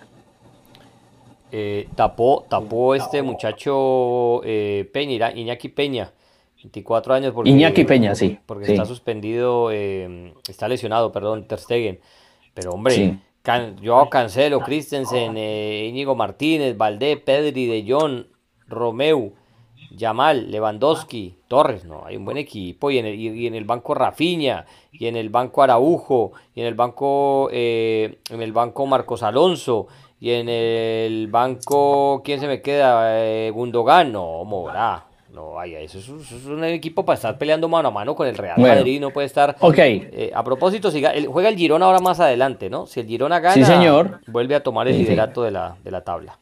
Eh, tapó, tapó este muchacho eh, Peña, Iñaki Peña, 24 años. Porque, Iñaki Peña, sí. Porque está suspendido, eh, está lesionado, perdón, Ter Stegen. Pero hombre, yo Cancelo, Christensen, Íñigo Martínez, Valdé, Pedri, De Jong, Romeu, Yamal, Lewandowski, Torres, no, hay un buen equipo, y en el, y en el banco Rafiña, y en el banco Araujo, y en el banco, en el banco Marcos Alonso, y en el banco, ¿quién se me queda? Eh, Gundogan, no, Mora. No, vaya, eso es, un equipo para estar peleando mano a mano con el Real Madrid, no puede estar. Ok. Eh, a propósito, si, juega el Girona ahora más adelante, ¿no? Si el Girona gana, señor. vuelve a tomar el liderato De, la, de la tabla.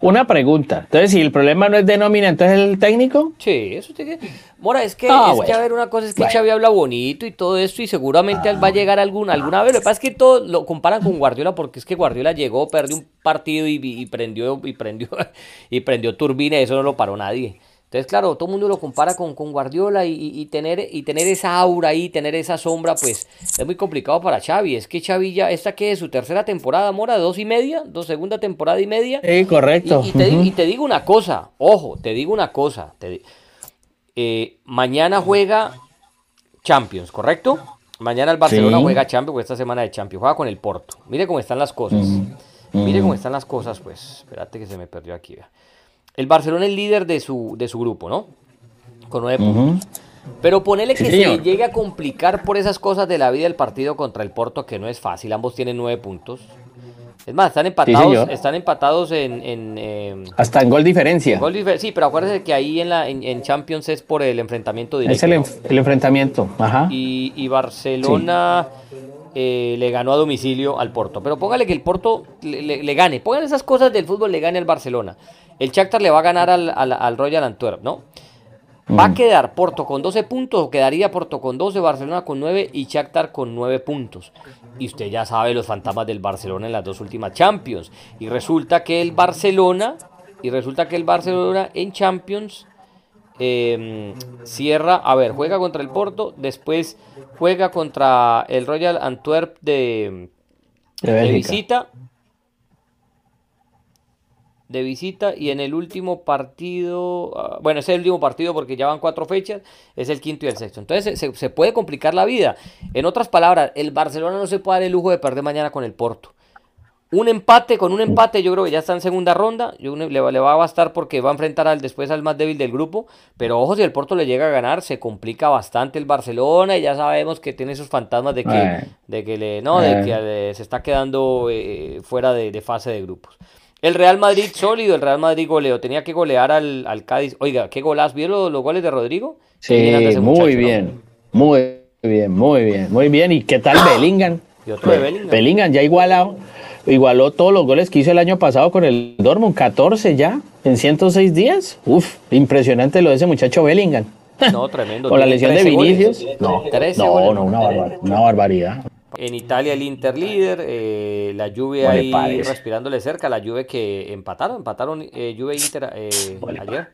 Una pregunta. Entonces, si el problema no es de nómina, entonces el técnico. Sí, eso tiene que. Mora, es que, ah, es que a ver, una cosa es que Xavi habla bonito y todo esto, y seguramente va a llegar alguna, alguna vez. Lo que pasa es que todo lo comparan con Guardiola, porque es que Guardiola llegó, perdió un partido y, y prendió, y prendió, y prendió turbina, y eso no lo paró nadie. Entonces, claro, todo el mundo lo compara con, con Guardiola y, tener, y tener esa aura ahí, tener esa sombra, pues es muy complicado para Xavi. Es que Xavi ya, esta que es su tercera temporada, Mora, dos y media, dos segunda temporada y media. Sí, correcto. Y, te, digo una cosa, ojo, te digo una cosa. Eh, mañana juega Champions, ¿correcto? Mañana el Barcelona juega Champions, esta semana de Champions, juega con el Porto. Mire cómo están las cosas. Mire cómo están las cosas, pues. Espérate que se me perdió aquí. Vea. El Barcelona es líder de su, de su grupo, ¿no? Con nueve puntos. Pero ponele que se llegue a complicar por esas cosas de la vida del partido contra el Porto, que no es fácil. Ambos tienen nueve puntos. Es más, están empatados, están empatados en, em, hasta en gol diferencia. sí, pero acuérdense que ahí en la en, Champions es por el enfrentamiento directo. Es el, enfrentamiento, ajá. Y, Barcelona eh, le ganó a domicilio al Porto. Pero póngale que el Porto le, le, gane. Pongan esas cosas del fútbol, le gane al Barcelona. El Shakhtar le va a ganar al, Royal Antwerp, ¿no? Va a mm. quedar Porto con 12 puntos, o quedaría Porto con 12, Barcelona con 9 y Shakhtar con 9 puntos. Y usted ya sabe los fantasmas del Barcelona en las dos últimas Champions. Y resulta que el Barcelona, y resulta que el Barcelona en Champions em, cierra, a ver, juega contra el Porto, después juega contra el Royal Antwerp de, de visita de visita y en el último partido, ah, bueno, es el último partido porque ya van cuatro fechas, es el quinto y el sexto. Entonces se, puede complicar la vida. En otras palabras, el Barcelona no se puede dar el lujo de perder mañana con el Porto. Un empate, con un empate yo creo que ya está en segunda ronda, yo, le, le, va a bastar porque va a enfrentar al, después al más débil del grupo, pero ojo si el Porto le llega a ganar, se complica bastante el Barcelona y ya sabemos que tiene esos fantasmas de que, de que, le, no, de que se está quedando eh, fuera de fase de grupos. El Real Madrid sólido, el Real Madrid goleo. Tenía que golear al, Cádiz. Oiga, ¿qué golas? ¿Vieron los, goles de Rodrigo? Sí, muy bien. Muy bien, muy bien, muy bien. ¿Y qué tal Bellingham? Y otro de Bellingham. Bellingham ya igualado, igualó todos los goles que hizo el año pasado con el Dortmund. 14 ya en 106 días. Uf, impresionante lo de ese muchacho Bellingham. No, tremendo. con la lesión de Vinicius. No, no, no, una barbaridad. En Italia el Inter líder, eh, la Juve ahí respirándole cerca, la Juve que empataron, empataron eh, Juve Inter eh, ayer.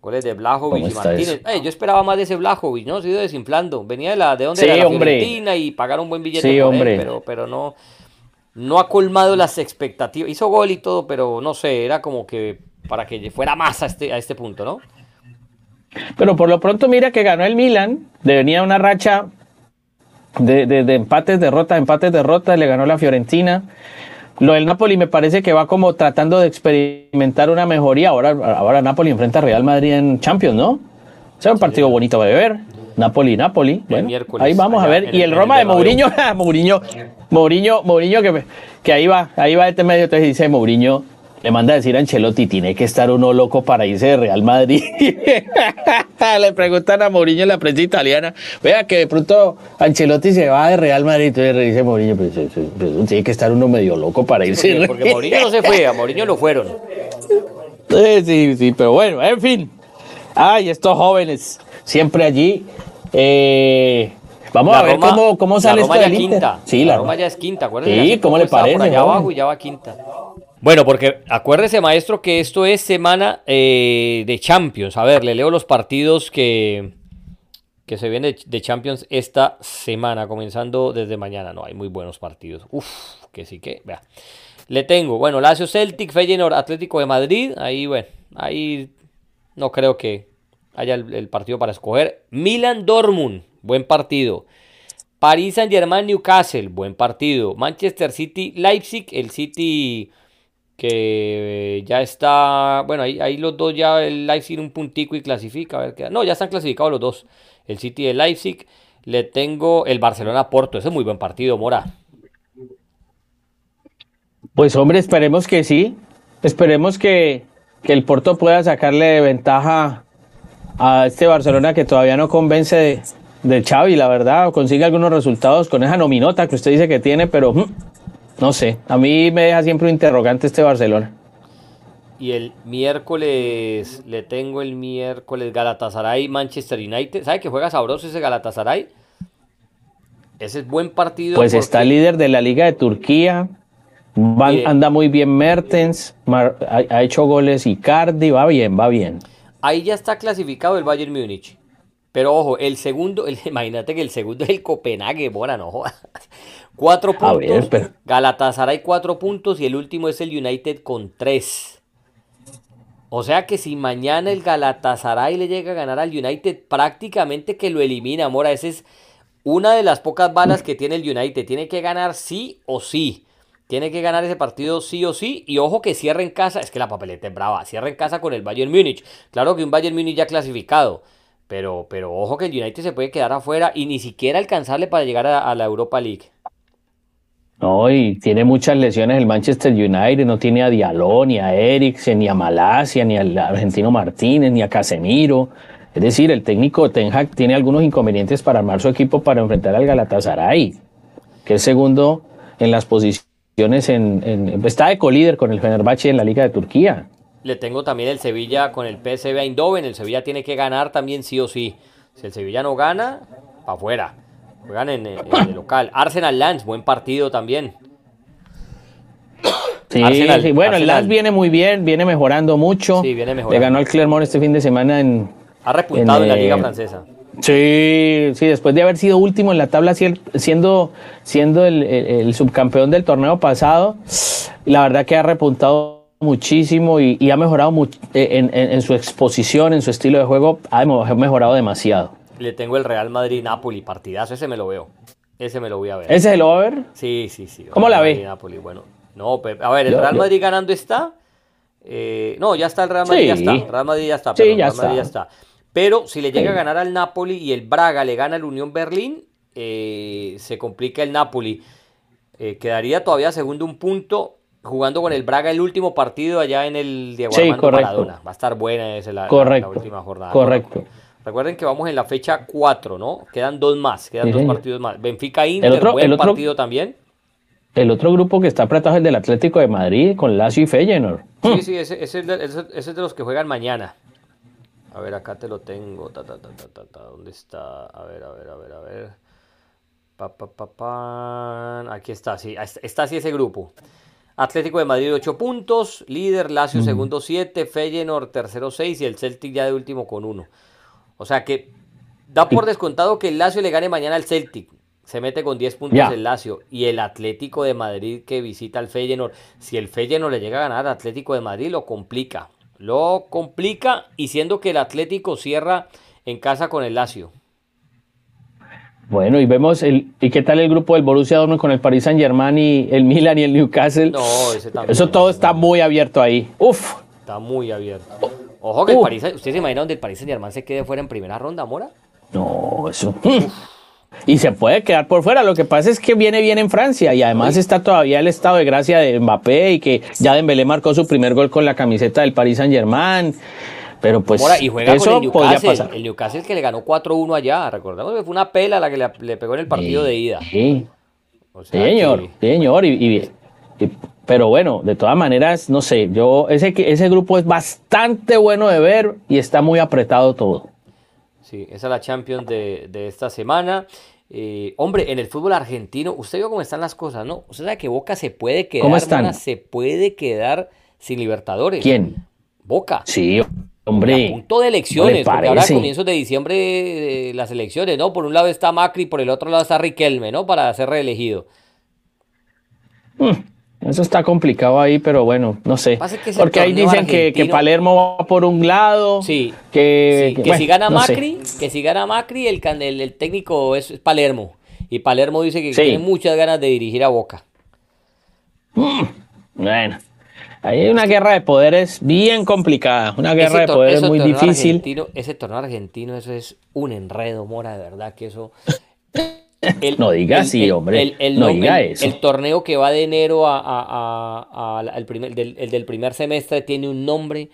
Goles de Blajovic y Martínez. yo esperaba más de ese Blajovic, ¿no? Se ha ido desinflando. Venía de la de donde era la Argentina y pagaron un buen billete sí, hombre. pero, pero no, no ha colmado las expectativas. Hizo gol y todo, pero no sé, era como que para que fuera más a este, a este punto, ¿no? Pero por lo pronto mira que ganó el Milan, venía una racha de, de, empates, derrotas, empates, derrotas, le ganó la Fiorentina. Lo del Napoli me parece que va como tratando de experimentar una mejoría. Ahora, ahora Napoli enfrenta a Real Madrid en Champions, ¿no? Sea, un partido bonito de ver. Napoli, Napoli. Bueno, ahí vamos a ver. Y el, Roma de Mourinho, Mourinho, Mourinho, Mourinho que, que ahí va, ahí va este medio, entonces dice Mourinho, le manda a decir a Ancelotti, tiene que estar uno loco para irse de Real Madrid. le preguntan a Mourinho en la prensa italiana, vea que de pronto Ancelotti se va de Real Madrid, entonces dice Mourinho, pues, tiene que estar uno medio loco para irse. Porque, porque Mourinho no se fue, a Mourinho lo fueron. Sí, sí, pero bueno, en fin. Ay, estos jóvenes, siempre allí. Eh, vamos a ver cómo, cómo sale esto del quinta. Sí, la, Roma ya es quinta, acuérdense. Sí, ¿cómo le parece? Por allá abajo y ya va quinta. Bueno, porque acuérdese, maestro, que esto es semana eh, de Champions. A ver, le leo los partidos que, que se vienen de, Champions esta semana, comenzando desde mañana. No, hay muy buenos partidos. Uf, que sí que, vea. Le tengo, bueno, Lazio Celtic, Feyenoord Atlético de Madrid. Ahí, bueno, ahí no creo que haya el, partido para escoger. Milan Dortmund, buen partido. París Saint Germain Newcastle, buen partido. Manchester City Leipzig, el City que ya está, bueno, ahí, los dos ya el Leipzig un puntico y clasifica, a ver qué, no, ya están clasificados los dos, el City de Leipzig, le tengo el Barcelona Porto, ese es muy buen partido, Mora. Pues hombre, esperemos que sí, esperemos que, que el Porto pueda sacarle ventaja a este Barcelona que todavía no convence de, de Xavi, la verdad, consigue algunos resultados con esa nominota que usted dice que tiene, pero mm, no sé, a mí me deja siempre un interrogante este Barcelona. Y el miércoles, le tengo el miércoles Galatasaray, Manchester United. ¿Sabe que juega sabroso ese Galatasaray? Ese es buen partido. Pues está líder de la Liga de Turquía. anda muy bien Mertens. ha, hecho goles Icardi. Va bien, va bien. Ahí ya está clasificado el Bayern Múnich. Pero ojo, el segundo, imagínate que el segundo es el Copenhague, bueno, no Cuatro puntos. Galatasaray cuatro puntos y el último es el United con tres. O sea que si mañana el Galatasaray le llega a ganar al United, prácticamente que lo elimina, Mora. Esa es una de las pocas balas que tiene el United. Tiene que ganar sí o sí. Tiene que ganar ese partido sí o sí. Y ojo que cierra en casa. Es que la papeleta es brava. Cierra en casa con el Bayern Múnich. Claro que un Bayern Múnich ya clasificado. Pero, pero ojo que el United se puede quedar afuera y ni siquiera alcanzarle para llegar a la Europa League. No, y tiene muchas lesiones el Manchester United, no tiene a Diallo, ni a Eriksen, ni a Malasia, ni al argentino Martínez, ni a Casemiro. Es decir, el técnico Ten Hag tiene algunos inconvenientes para armar su equipo para enfrentar al Galatasaray, que es segundo en las posiciones, en, está de colíder con el Fenerbahce en la Liga de Turquía. Le tengo también el Sevilla con el PSV Eindhoven, el Sevilla tiene que ganar también sí o sí. Si el Sevilla no gana, para afuera. Juegan en, el local. Arsenal Lance, buen partido también. Sí, bueno, el Lance viene muy bien, viene mejorando mucho. Sí, viene mejorando. Le ganó al Clermont este fin de semana en. Ha repuntado en, la Liga Francesa. Sí, sí, después de haber sido último en la tabla, siendo, siendo el, subcampeón del torneo pasado, la verdad que ha repuntado muchísimo y, ha mejorado eh, en, en, su exposición, en su estilo de juego, ha mejorado demasiado le tengo el Real Madrid-Napoli, partidazo, ese me lo veo. Ese me lo voy a ver. ¿Ese se lo va a ver? Sí, sí, sí. ¿Cómo la ve? Napoli, bueno. No, a ver, el Real Madrid ganando está. Eh, no, ya está el Real Madrid, ya está. Real Madrid ya está. Sí, ya, Real Madrid ya está. Pero si le llega a ganar al Napoli y el Braga le gana al Unión Berlín, eh, se complica el Napoli. Eh, quedaría todavía segundo un punto jugando con el Braga el último partido allá en el Diego sí, Armando Maradona. Va a estar buena esa la, la, última jornada. Correcto. Recuerden que vamos en la fecha 4, ¿no? Quedan dos más, quedan dos partidos más. Benfica Inter, el otro, buen partido también. El otro grupo que está apretado es el del Atlético de Madrid con Lazio y Feyenoord. Sí, hmm. sí, ese, es de, los que juegan mañana. A ver, acá te lo tengo. Ta, ta, ta, ¿Dónde está? A ver, a ver, a ver, a ver. Pa, pa, pa, pa. Aquí está, sí. Está así ese grupo. Atlético de Madrid 8 puntos, líder Lazio segundo 7, Feyenoord tercero 6 y el Celtic ya de último con 1. O sea que da por descontado que el Lazio le gane mañana al Celtic. se mete con 10 puntos el Lazio y el Atlético de Madrid que visita al Feyenoord, si el Feyenoord le llega a ganar al Atlético de Madrid lo complica, lo complica y siendo que el Atlético cierra en casa con el Lazio. Bueno, y vemos el y qué tal el grupo del Borussia Dortmund con el Paris Saint-Germain y el Milan y el Newcastle. No, ese también. Eso todo está muy abierto ahí. Uf. Está muy abierto. Ojo que el Paris, ¿usted se imagina donde el Paris Saint-Germain se quede fuera en primera ronda, Mora? No, eso. Y se puede quedar por fuera. Lo que pasa es que viene bien en Francia y además está todavía el estado de gracia de Mbappé y que ya Dembélé marcó su primer gol con la camiseta del Paris Saint-Germain. Pero pues y juega eso con el Newcastle, el Newcastle que le ganó 4-1 allá, recordemos que fue una pela la que le, pegó en el partido de ida. Sí, señor, señor, y, pero bueno, de todas maneras, no sé, yo ese, ese grupo es bastante bueno de ver y está muy apretado todo. Sí, esa es la Champions de, esta semana. Eh, hombre, en el fútbol argentino, usted vio cómo están las cosas, ¿no? Usted sabe que Boca se puede quedar, ¿Cómo están? se puede quedar sin Libertadores. ¿Quién? Boca. Sí, Hombre, a punto de elecciones, porque ahora a comienzos de diciembre las elecciones, ¿no? Por un lado está Macri, por el otro lado está Riquelme, ¿no? Para ser reelegido. Hmm, eso está complicado ahí, pero bueno, no sé. porque ahí dicen que, Palermo va por un lado. Sí. Que, que, si gana Macri, que si gana Macri, el, el, técnico es, Palermo. Y Palermo dice que tiene muchas ganas de dirigir a Boca. Hmm, bueno. Hay una guerra de poderes bien complicada, una guerra de poderes muy difícil. ese torneo argentino, eso es un enredo, Mora, de verdad que eso... no digas sí, hombre. El, no diga eso. El torneo que va de enero a, el, primer, del, el del primer semestre tiene un nombre,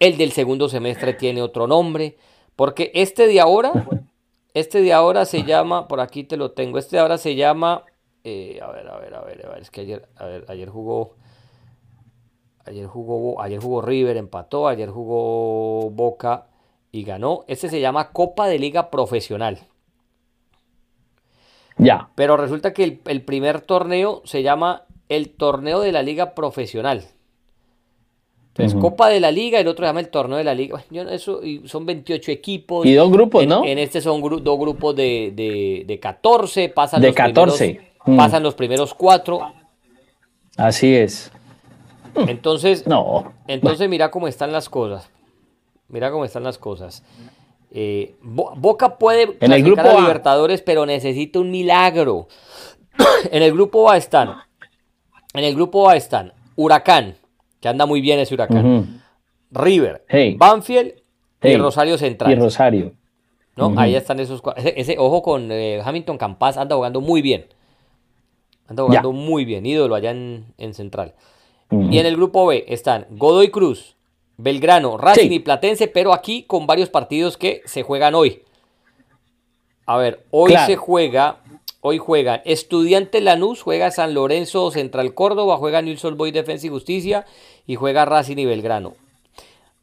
el del segundo semestre tiene otro nombre, porque este de ahora, este de ahora se llama, por aquí te lo tengo, este de ahora se llama, eh, a ver, a ver, a ver, a ver, es que ayer, a ver, ayer jugó Ayer jugó, ayer jugó River, empató, ayer jugó Boca y ganó. Ese se llama Copa de Liga Profesional. Ya. Pero resulta que el, primer torneo se llama el Torneo de la Liga Profesional. Entonces, Copa de la Liga, el otro se llama el Torneo de la Liga. eso, son 28 equipos. Y dos grupos, ¿no? En este son dos grupos de, de, de 14. Pasan de 14. Pasan los primeros cuatro. Así es. Entonces, no. Entonces mira cómo están las cosas. Mira cómo están las cosas. Eh, Boca puede en el grupo a Libertadores, pero necesita un milagro. en el grupo A están. En el grupo A están Huracán, que anda muy bien ese Huracán. River, Banfield y Rosario Central. Y Rosario. ¿No? Ahí están esos ese, ojo con eh, Hamilton Campas anda jugando muy bien. Anda jugando muy bien, ídolo allá en, en Central. Y en el grupo B están Godoy Cruz, Belgrano, Racing y Platense, pero aquí con varios partidos que se juegan hoy. A ver, hoy se juega, hoy juegan Estudiante Lanús, juega San Lorenzo Central Córdoba, juega Newell's Boy Defensa y Justicia y juega Racing y Belgrano.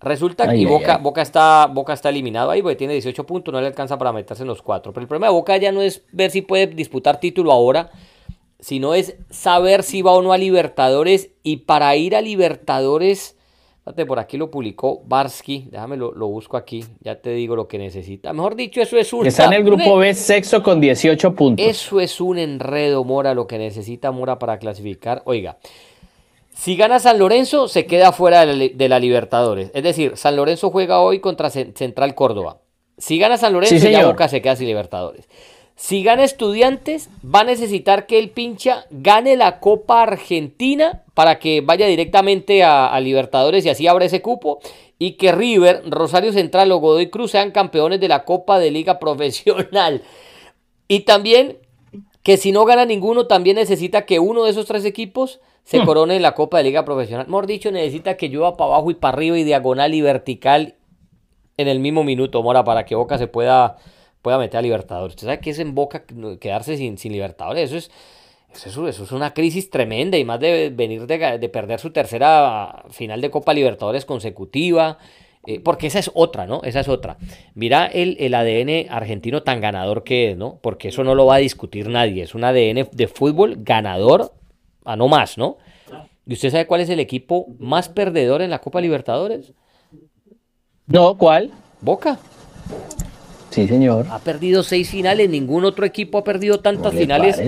Resulta que Boca, Boca, está, Boca está eliminado ahí porque tiene 18 puntos, no le alcanza para meterse en los cuatro. Pero el problema de Boca ya no es ver si puede disputar título ahora, sino es saber si va o no a Libertadores y para ir a Libertadores, fíjate, por aquí lo publicó Barsky, déjame lo, busco aquí, ya te digo lo que necesita. Mejor dicho, eso es un... Está en el grupo B sexo con 18 puntos. Eso es un enredo, Mora, lo que necesita Mora para clasificar. Oiga, si gana San Lorenzo, se queda fuera de la, Libertadores. Es decir, San Lorenzo juega hoy contra Central Córdoba. Si gana San Lorenzo, ya Boca se queda sin Libertadores. Si gana Estudiantes, va a necesitar que el pincha gane la Copa Argentina para que vaya directamente a, Libertadores y así abra ese cupo. Y que River, Rosario Central o Godoy Cruz sean campeones de la Copa de Liga Profesional. Y también que si no gana ninguno, también necesita que uno de esos tres equipos se hmm. corone en la Copa de Liga Profesional. Mejor dicho, necesita que llueva para abajo y para arriba y diagonal y vertical en el mismo minuto, Mora, para que Boca se pueda pueda meter a Libertadores. Usted sabe que es en Boca quedarse sin, sin Libertadores. Eso es, eso, eso, es una crisis tremenda y más de venir de, perder su tercera final de Copa Libertadores consecutiva. Eh, porque esa es otra, ¿no? Esa es otra. Mira el, el, ADN argentino tan ganador que es, ¿no? Porque eso no lo va a discutir nadie. Es un ADN de fútbol ganador a no más, ¿no? ¿Y usted sabe cuál es el equipo más perdedor en la Copa Libertadores? No, ¿cuál? Boca. Sí, señor. Ha perdido seis finales, ningún otro equipo ha perdido tantas finales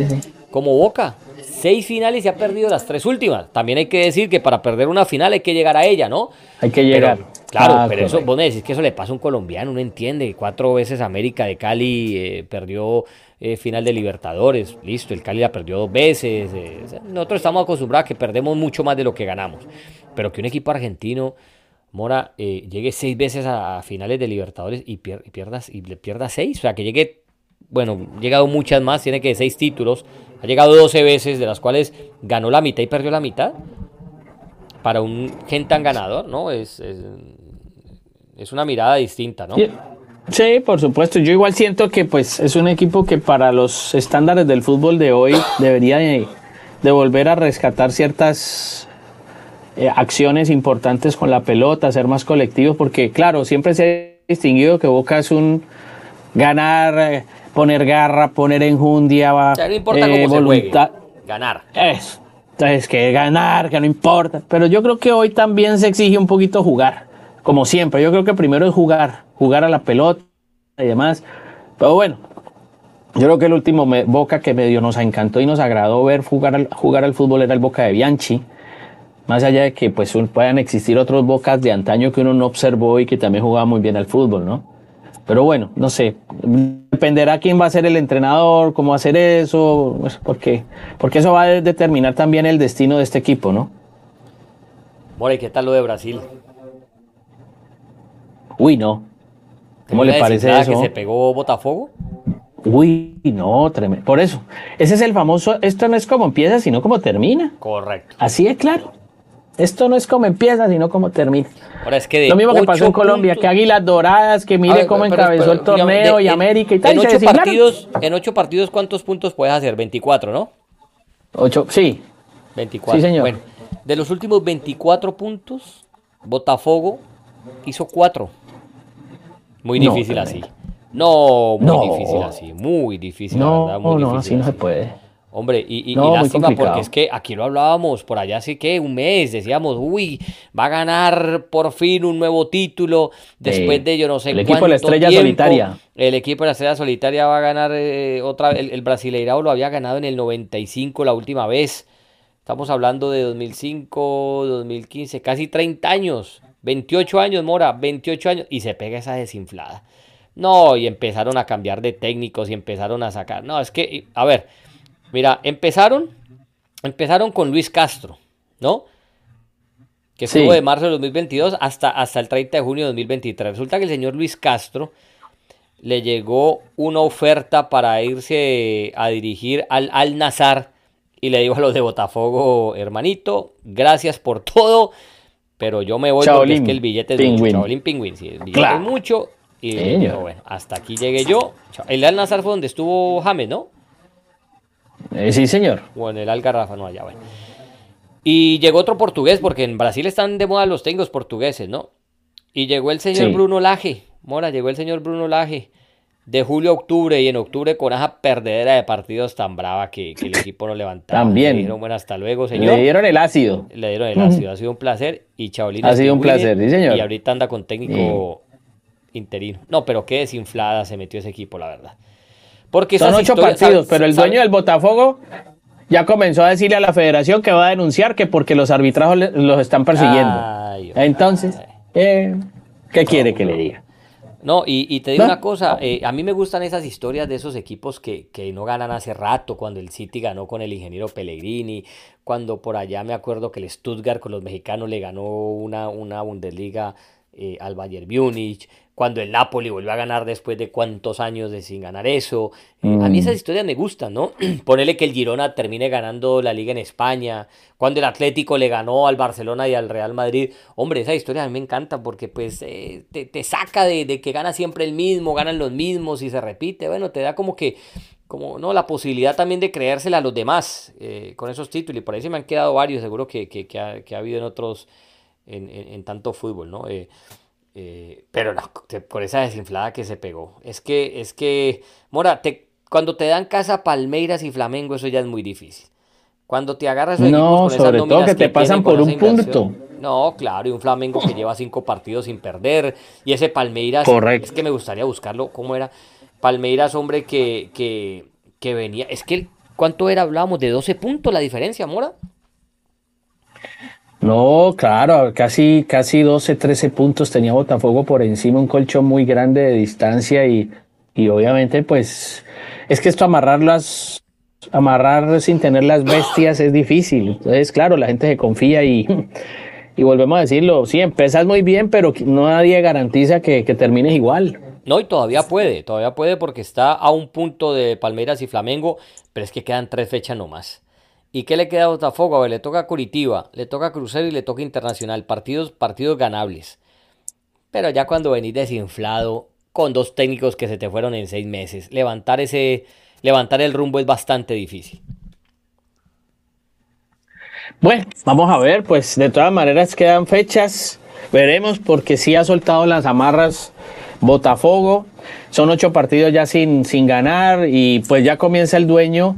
como Boca. Seis finales y ha perdido las tres últimas. También hay que decir que para perder una final hay que llegar a ella, ¿no? Hay que llegar. claro, ah, pero eso, vos me decís que eso le pasa a un colombiano, uno entiende. Cuatro veces América de Cali eh, perdió eh, final de Libertadores, listo, el Cali la perdió dos veces. Eh, nosotros estamos acostumbrados a que perdemos mucho más de lo que ganamos. Pero que un equipo argentino Mora eh, llegue seis veces a, finales de Libertadores y, pierdas, y le pierda seis. O sea, que llegue, bueno, llegado muchas más, tiene que seis títulos. Ha llegado 12 veces, de las cuales ganó la mitad y perdió la mitad. Para un gente tan ganador, ¿no? Es, es, una mirada distinta, ¿no? Sí. por supuesto. Yo igual siento que pues es un equipo que para los estándares del fútbol de hoy debería de volver a rescatar ciertas eh, acciones importantes con la pelota, ser más colectivos, porque claro, siempre se ha distinguido que Boca es un ganar, eh, poner garra, poner enjundia, o no importa eh, cómo voluntad. Se ganar. Es, entonces, que ganar, que no importa. Pero yo creo que hoy también se exige un poquito jugar, como siempre. Yo creo que primero es jugar, jugar a la pelota y demás. Pero bueno, yo creo que el último Boca que medio nos encantó y nos agradó ver jugar jugar al fútbol era el Boca de Bianchi más allá de que pues puedan existir otros bocas de antaño que uno no observó y que también jugaba muy bien al fútbol, ¿no? Pero bueno, no sé, dependerá quién va a ser el entrenador, cómo hacer eso, pues, porque, porque eso va a determinar también el destino de este equipo, ¿no? More, ¿qué tal lo de Brasil? Uy, no. ¿Cómo le parece eso? que se pegó Botafogo? Uy, no, tremendo. Por eso, ese es el famoso, esto no es como empieza, sino como termina. Correcto. Así es claro. Esto no es como empieza, sino como termina. Ahora es que Lo mismo que pasó en Colombia, que Águilas Doradas, que mire cómo encabezó el torneo y América y tal. En ocho, partidos, en ocho partidos, ¿cuántos puntos puedes hacer? 24, ¿no? Ocho, sí. 24. Sí, señor. Bueno, de los últimos 24 puntos, Botafogo hizo cuatro. Muy difícil así. No, muy difícil así. Muy difícil, no, verdad. Muy no, así no se puede. Hombre, y, y, lástima porque es que aquí lo hablábamos por allá hace que un mes, decíamos, uy, va a ganar por fin un nuevo título después de yo no sé El equipo de la estrella solitaria. El equipo de la estrella solitaria va a ganar eh, otra el, el Brasileirao lo había ganado en el 95 la última vez. Estamos hablando de 2005, 2015, casi 30 años, 28 años, Mora, 28 años, y se pega esa desinflada. No, y empezaron a cambiar de técnicos y empezaron a sacar. No, es que, a ver, Mira, empezaron, empezaron con Luis Castro, ¿no? Que estuvo de marzo de 2022 hasta, hasta el 30 de junio de 2023. Resulta que el señor Luis Castro le llegó una oferta para irse a dirigir al Al Nazar y le dijo a los de Botafogo, hermanito, gracias por todo, pero yo me voy porque es que el billete es mucho. Chaolín Pingüín, sí, el billete es mucho. Y bueno, hasta aquí llegué yo. El Al Nazar fue donde estuvo James, ¿no? Eh, sí, señor. O en el Algarrafa, no, allá, bueno. Y llegó otro portugués, porque en Brasil están de moda los tengos portugueses, ¿no? Y llegó el señor Bruno Laje, Mora, llegó el señor Bruno Laje, de julio a octubre, y en octubre con esa perdedera de partidos tan brava que, el equipo no levantaba. También. Le dijeron, bueno, hasta luego, señor. Le dieron el ácido. Le dieron el ácido, ha sido un placer. Y Chaolín. Ha sido un placer, sí, señor. Y ahorita anda con técnico interino. No, pero qué desinflada se metió ese equipo, la verdad. Porque Son ocho partidos, pero el dueño del Botafogo ya comenzó a decirle a la federación que va a denunciar que porque los arbitrajos los están persiguiendo. Entonces, eh, ¿qué quiere que le diga? No, y, te digo una cosa, eh, a mí me gustan esas historias de esos equipos que, que, no ganan hace rato, cuando el City ganó con el ingeniero Pellegrini, cuando por allá me acuerdo que el Stuttgart con los mexicanos le ganó una, una Bundesliga eh, al Bayern Múnich, cuando el Napoli volvió a ganar después de cuántos años de sin ganar eso. Eh, a mí esas mm. historias me gustan, ¿no? Ponerle que el Girona termine ganando la liga en España, cuando el Atlético le ganó al Barcelona y al Real Madrid. Hombre, esa historia a mí me encanta porque pues eh, te, saca de, de, que gana siempre el mismo, ganan los mismos y se repite. Bueno, te da como que como no la posibilidad también de creérsela a los demás con esos títulos. Y por ahí se me han quedado varios, seguro que, que, que ha habido en otros en, tanto fútbol, ¿no? Eh, pero no, por esa desinflada que se pegó. Es que, es que, Mora, te, cuando te dan casa Palmeiras y Flamengo, eso ya es muy difícil. Cuando te agarras no, sobre todo que te pasan por un punto. No, claro, y un Flamengo que lleva cinco partidos sin perder. Y ese Palmeiras, Correcto. es que me gustaría buscarlo, ¿cómo era? Palmeiras, hombre, que, que, que venía. Es que, ¿cuánto era? Hablábamos de 12 puntos la diferencia, Mora. No, claro, casi, casi 12, 13 puntos tenía Botafogo por encima, un colchón muy grande de distancia y, y obviamente pues es que esto amarrarlas, amarrar sin tener las bestias es difícil. Entonces, claro, la gente se confía y, y volvemos a decirlo, sí, empiezas muy bien, pero nadie garantiza que, que termines igual. No, y todavía puede, todavía puede porque está a un punto de Palmeiras y Flamengo, pero es que quedan tres fechas nomás. ¿Y qué le queda a Botafogo? A ver, le toca Curitiba, le toca Crucero y le toca Internacional. Partidos, partidos ganables. Pero ya cuando venís desinflado, con dos técnicos que se te fueron en seis meses, levantar ese, levantar el rumbo es bastante difícil. Bueno, vamos a ver, pues de todas maneras quedan fechas. Veremos porque sí ha soltado las amarras Botafogo. Son ocho partidos ya sin, sin ganar y pues ya comienza el dueño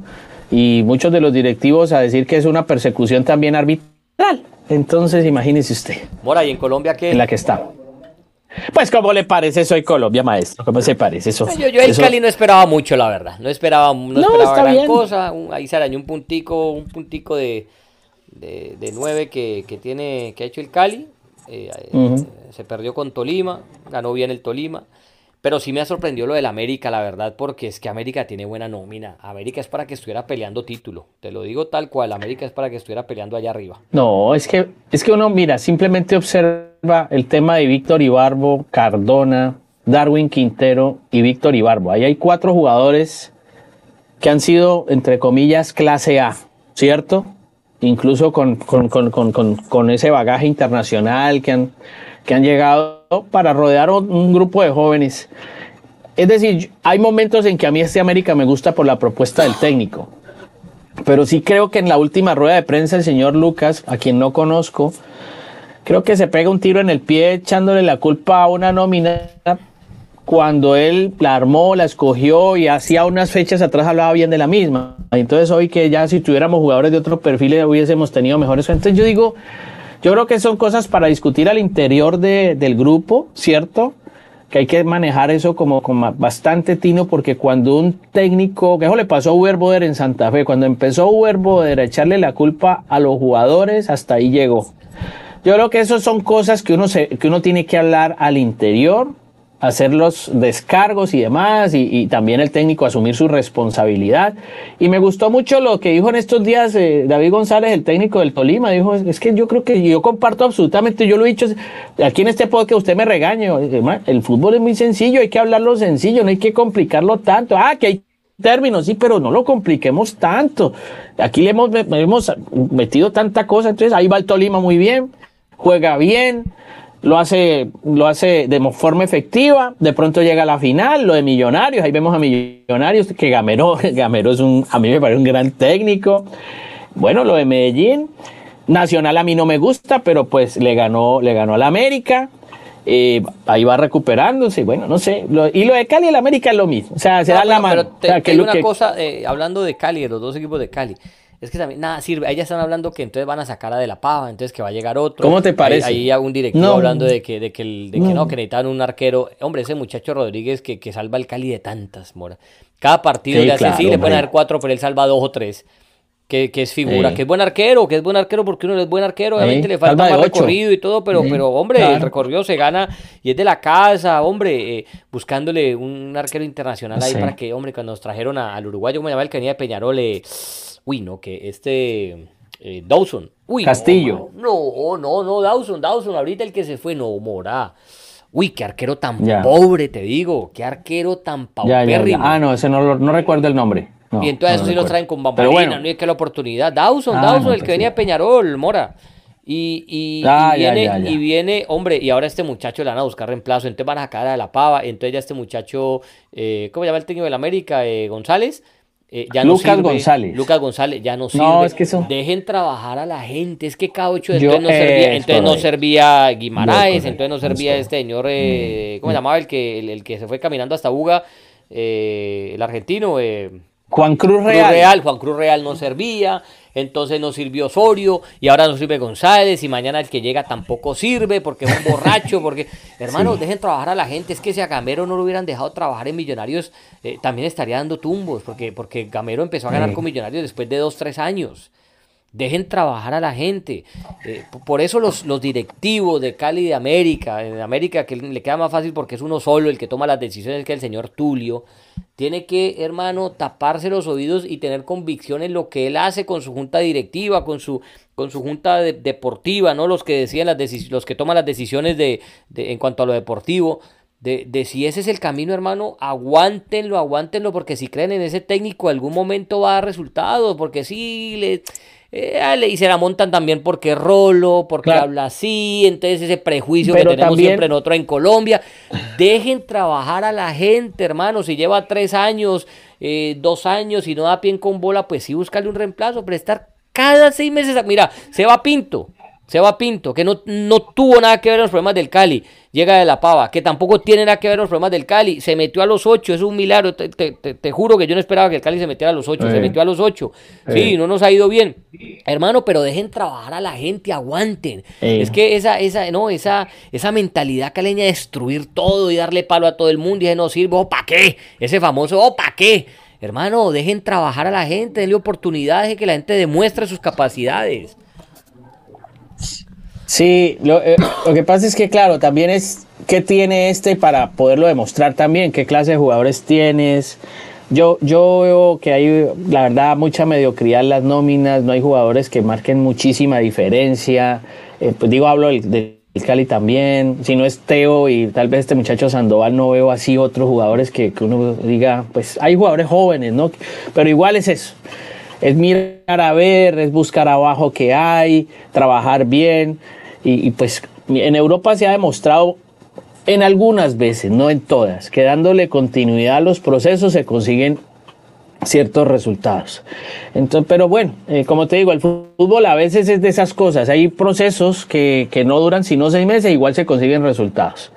y muchos de los directivos a decir que es una persecución también arbitral. Entonces, imagínese usted. Mora, ¿y en Colombia qué? En la que está. Pues, ¿cómo le parece? Soy Colombia, maestro. ¿Cómo se parece eso? Yo, yo el Cali no esperaba mucho, la verdad. No esperaba, no, esperaba gran cosa. ahí se arañó un puntico, un puntico de, de, nueve que, tiene, que ha hecho el Cali. Eh, eh, se perdió con Tolima, ganó bien el Tolima. Pero sí me ha sorprendido lo del América, la verdad, porque es que América tiene buena nómina. América es para que estuviera peleando título. Te lo digo tal cual, América es para que estuviera peleando allá arriba. No, es que, es que uno, mira, simplemente observa el tema de Víctor Ibarbo, Cardona, Darwin Quintero y Víctor Ibarbo. Ahí hay cuatro jugadores que han sido, entre comillas, clase A, ¿cierto? Incluso con, ese bagaje internacional que han, que han llegado para rodear un grupo de jóvenes. Es decir, hay momentos en que a mí este América me gusta por la propuesta del técnico. Pero sí creo que en la última rueda de prensa el señor Lucas, a quien no conozco, creo que se pega un tiro en el pie echándole la culpa a una nómina cuando él la armó, la escogió y hacía unas fechas atrás hablaba bien de la misma. Entonces hoy que ya si tuviéramos jugadores de otro perfil hubiésemos tenido mejores. Entonces yo digo, yo creo que son cosas para discutir al interior del grupo, ¿cierto? Que hay que manejar eso como, como bastante tino, porque cuando un técnico, que eso le pasó a Uber Boder en Santa Fe, cuando empezó Uber Boder a echarle la culpa a los jugadores, hasta ahí llegó. Yo creo que eso son cosas que uno, se, que uno tiene que hablar al interior, hacer los descargos y demás, y, también el técnico asumir su responsabilidad. Y me gustó mucho lo que dijo en estos días eh, David González, el técnico del Tolima, dijo, es que yo creo que yo comparto absolutamente, yo lo he dicho aquí en este podcast, usted me regaño, el fútbol es muy sencillo, hay que hablarlo sencillo, no hay que complicarlo tanto, ah, que hay términos, sí, pero no lo compliquemos tanto. Aquí le hemos, hemos metido tanta cosa, entonces ahí va el Tolima muy bien, juega bien, lo hace, lo hace de forma efectiva, de pronto llega a la final, lo de Millonarios, ahí vemos a Millonarios, que Gamero, Gamero es un, a mí me parece un gran técnico, bueno, lo de Medellín, Nacional a mí no me gusta, pero pues le ganó, le ganó al América, eh, ahí va recuperándose, bueno, no sé, y lo de Cali y el América es lo mismo, o sea, se da la mano. Pero te, una cosa, eh, hablando de Cali, de los dos equipos de Cali, es que también nada sirve. Ahí ya están hablando que entonces van a sacar a De La Pava, entonces que va a llegar otro. ¿Cómo te parece? Ahí, hay un directivo hablando de que, de que, el, de que no. que necesitan un arquero. Hombre, ese muchacho Rodríguez que, que salva el Cali de tantas, Mora. Cada partido le hace así, le pueden dar cuatro, pero él salva dos o tres. Que, que, es figura, que es buen arquero, que es buen arquero porque uno es buen arquero, obviamente le falta más recorrido y todo, pero, pero hombre, el recorrido se gana y es de la casa, hombre, eh, buscándole un arquero internacional ahí para que, hombre, cuando nos trajeron al uruguayo, como llamaba el que venía de Peñarol, eh, Uy, no, que este eh, Dawson. Uy, Castillo. No, no, no, Dawson, Dawson, ahorita el que se fue, no, Mora. Uy, qué arquero tan pobre, te digo. Qué arquero tan paupérrimo. Ah, no, ese no, no recuerdo el nombre. Y entonces eso sí lo traen con bambolina, bueno. no es que la oportunidad. Dawson, ah, Dawson, el que venía a Peñarol, Mora. Y, y, ah, viene, y viene, hombre, y ahora este muchacho le van a buscar reemplazo, entonces van a sacar a la pava, entonces ya este muchacho, eh, ¿cómo se llama el técnico la América? Eh, González, eh, ya Lucas González. Lucas González ya no sirve. es que Dejen trabajar a la gente. Es que cada ocho entonces, no servía, entonces no servía Guimaraes, entonces no servía este señor, eh, ¿cómo se llamaba? El que, el, que se fue caminando hasta Buga, eh, el argentino. Juan Cruz Real. Juan Cruz Real no servía. entonces no sirvió Osorio y ahora no sirve González y mañana el que llega tampoco sirve porque es un borracho, porque hermanos, dejen trabajar a la gente, es que si a Gamero no lo hubieran dejado trabajar en Millonarios, eh, también estaría dando tumbos, porque, porque Gamero empezó a ganar con Millonarios después de dos, tres años. Dejen trabajar a la gente. Eh, por eso los, los, directivos de Cali de América, de América que le queda más fácil porque es uno solo el que toma las decisiones que el señor Tulio, tiene que, hermano, taparse los oídos y tener convicción en lo que él hace con su junta directiva, con su, con su junta deportiva, ¿no? Los que decían las los que toman las decisiones de, de, en cuanto a lo deportivo. De, de, si ese es el camino, hermano, aguántenlo, aguántenlo, porque si creen en ese técnico, algún momento va a dar resultados, porque si le, eh, y se la montan también porque rolo, porque habla así, entonces ese prejuicio que tenemos siempre en otro en Colombia. Dejen trabajar a la gente, hermano. Si lleva tres años, eh, dos años y no da pie con bola, pues sí, búscale un reemplazo, pero estar cada seis meses. Mira, se va Pinto, se va Pinto, que no, no tuvo nada que ver los problemas del Cali. Llega de la pava, que tampoco tiene nada que ver los problemas del Cali, se metió a los ocho, es un milagro, te, juro que yo no esperaba que el Cali se metiera a los ocho, se metió a los ocho, sí, no nos ha ido bien, hermano, pero dejen trabajar a la gente, aguanten, es que esa, esa, no, esa, esa mentalidad caleña de destruir todo y darle palo a todo el mundo, y no sirve, ¿o para qué? Ese famoso, ¿o para qué? Hermano, dejen trabajar a la gente, denle oportunidades, de que la gente demuestre sus capacidades. Sí, eh, lo, que pasa es que, claro, también es qué tiene este para poderlo demostrar también, qué clase de jugadores tienes. Yo, yo veo que hay, la verdad, mucha mediocridad en las nóminas, no hay jugadores que marquen muchísima diferencia. Eh, pues digo, hablo del, Cali también, si no es Teo y tal vez este muchacho Sandoval, no veo así otros jugadores que, que uno diga, pues hay jugadores jóvenes, ¿no? Pero igual es eso es mirar a ver, es buscar abajo qué hay, trabajar bien. Y, pues en Europa se ha demostrado en algunas veces, no en todas, que dándole continuidad a los procesos se consiguen ciertos resultados. Entonces, pero bueno, eh, como te digo, el fútbol a veces es de esas cosas. Hay procesos que, que no duran sino seis meses, igual se consiguen resultados.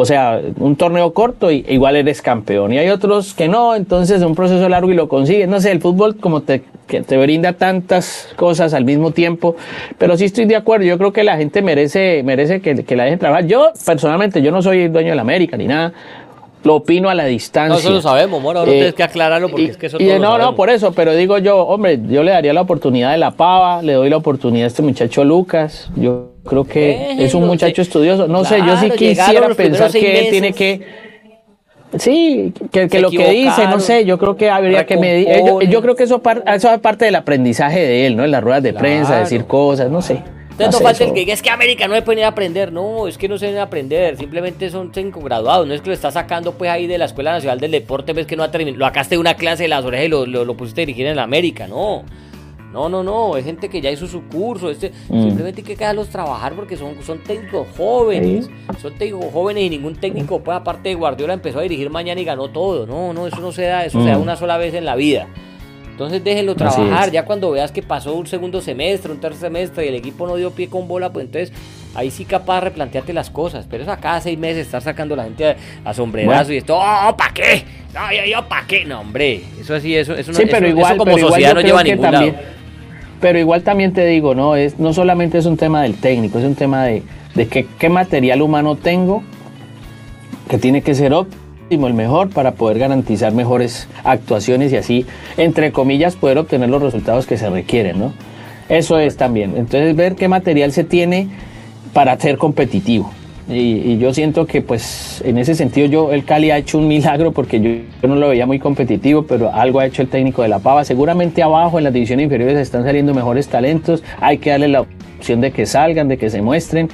O sea, un torneo corto y igual eres campeón. Y hay otros que no, entonces un proceso largo y lo consigues. No sé, el fútbol como te, que te brinda tantas cosas al mismo tiempo, pero sí estoy de acuerdo. Yo creo que la gente merece, merece que, la dejen trabajar. Yo, personalmente, yo no soy dueño de la América ni nada lo opino a la distancia. No, eso lo sabemos, Moro, no tienes que aclararlo porque es que eso y, No, no, por eso, pero digo yo, hombre, yo le daría la oportunidad de la pava, le doy la oportunidad a este muchacho Lucas, yo creo que es un muchacho estudioso. No sé, yo sí quisiera pensar que él tiene que. Sí, que, lo que dice, no sé, yo creo que habría que medir. Yo, creo que eso, eso es parte del aprendizaje de él, ¿no? En las ruedas de prensa, decir cosas, no sé. Entonces no, falta el que diga, es que América no se puede a aprender. No, es que no se a aprender. Simplemente son cinco graduados. No es que lo está sacando pues ahí de la Escuela Nacional del Deporte, ves que no ha terminado. Lo acaste de una clase de las orejas y lo, lo, pusiste a dirigir en la América. No. No, no, no, es gente que ya hizo su curso, este, mm. simplemente hay que dejarlos trabajar porque son, son técnicos jóvenes, son técnicos jóvenes y ningún técnico, pues aparte de Guardiola, empezó a dirigir mañana y ganó todo. No, no, eso no se da, eso se da mm. una sola vez en la vida. Entonces déjenlo trabajar. Ya cuando veas que pasó un segundo semestre, un tercer semestre y el equipo no dio pie con bola, pues entonces ahí sí capaz de replantearte las cosas. Pero es a cada seis meses estar sacando a la gente a, sombrerazo y esto, ¡oh, ¿para qué! No, yo, yo ¿para qué? No, hombre, eso así, eso, eso, sí, pero igual, como sociedad no lleva a ningún lado. Pero igual también te digo, no, es, no solamente es un tema del técnico, es un tema de, de qué, qué material humano tengo, que tiene que ser óptimo el mejor para poder garantizar mejores actuaciones y así, entre comillas, poder obtener los resultados que se requieren, ¿no? Eso es también. Entonces, ver qué material se tiene para ser competitivo. Y, yo siento que, pues, en ese sentido, yo, el Cali ha hecho un milagro porque yo, no lo veía muy competitivo, pero algo ha hecho el técnico de La Pava. Seguramente abajo, en las divisiones inferiores, están saliendo mejores talentos. Hay que darle la opción de que salgan, de que se muestren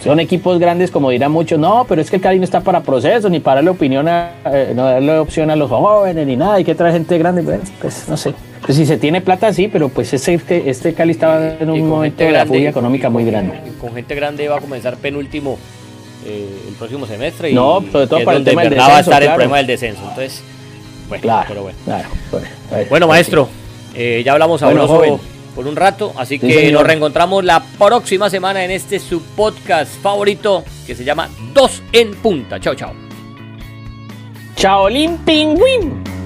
son equipos grandes, como dirán muchos, no, pero es que el Cali no está para procesos, ni para darle opinión a, eh, no darle opción a los jóvenes, ni nada, hay que traer gente grande, pues, pues no sé. Pues si se tiene plata, sí, pero pues este, este Cali estaba en un momento de la fuga económica muy grande. Con gente grande va a comenzar penúltimo eh, el próximo semestre y no, sobre todo para el tema del descenso, va a estar el problema del descenso. Entonces, bueno, claro, pero bueno. Claro, bueno, maestro, eh, ya hablamos ahora por un rato. Así que nos reencontramos la próxima semana en este su podcast favorito que se llama Dos en Punta. Chao, chao. Chao, Pingüín.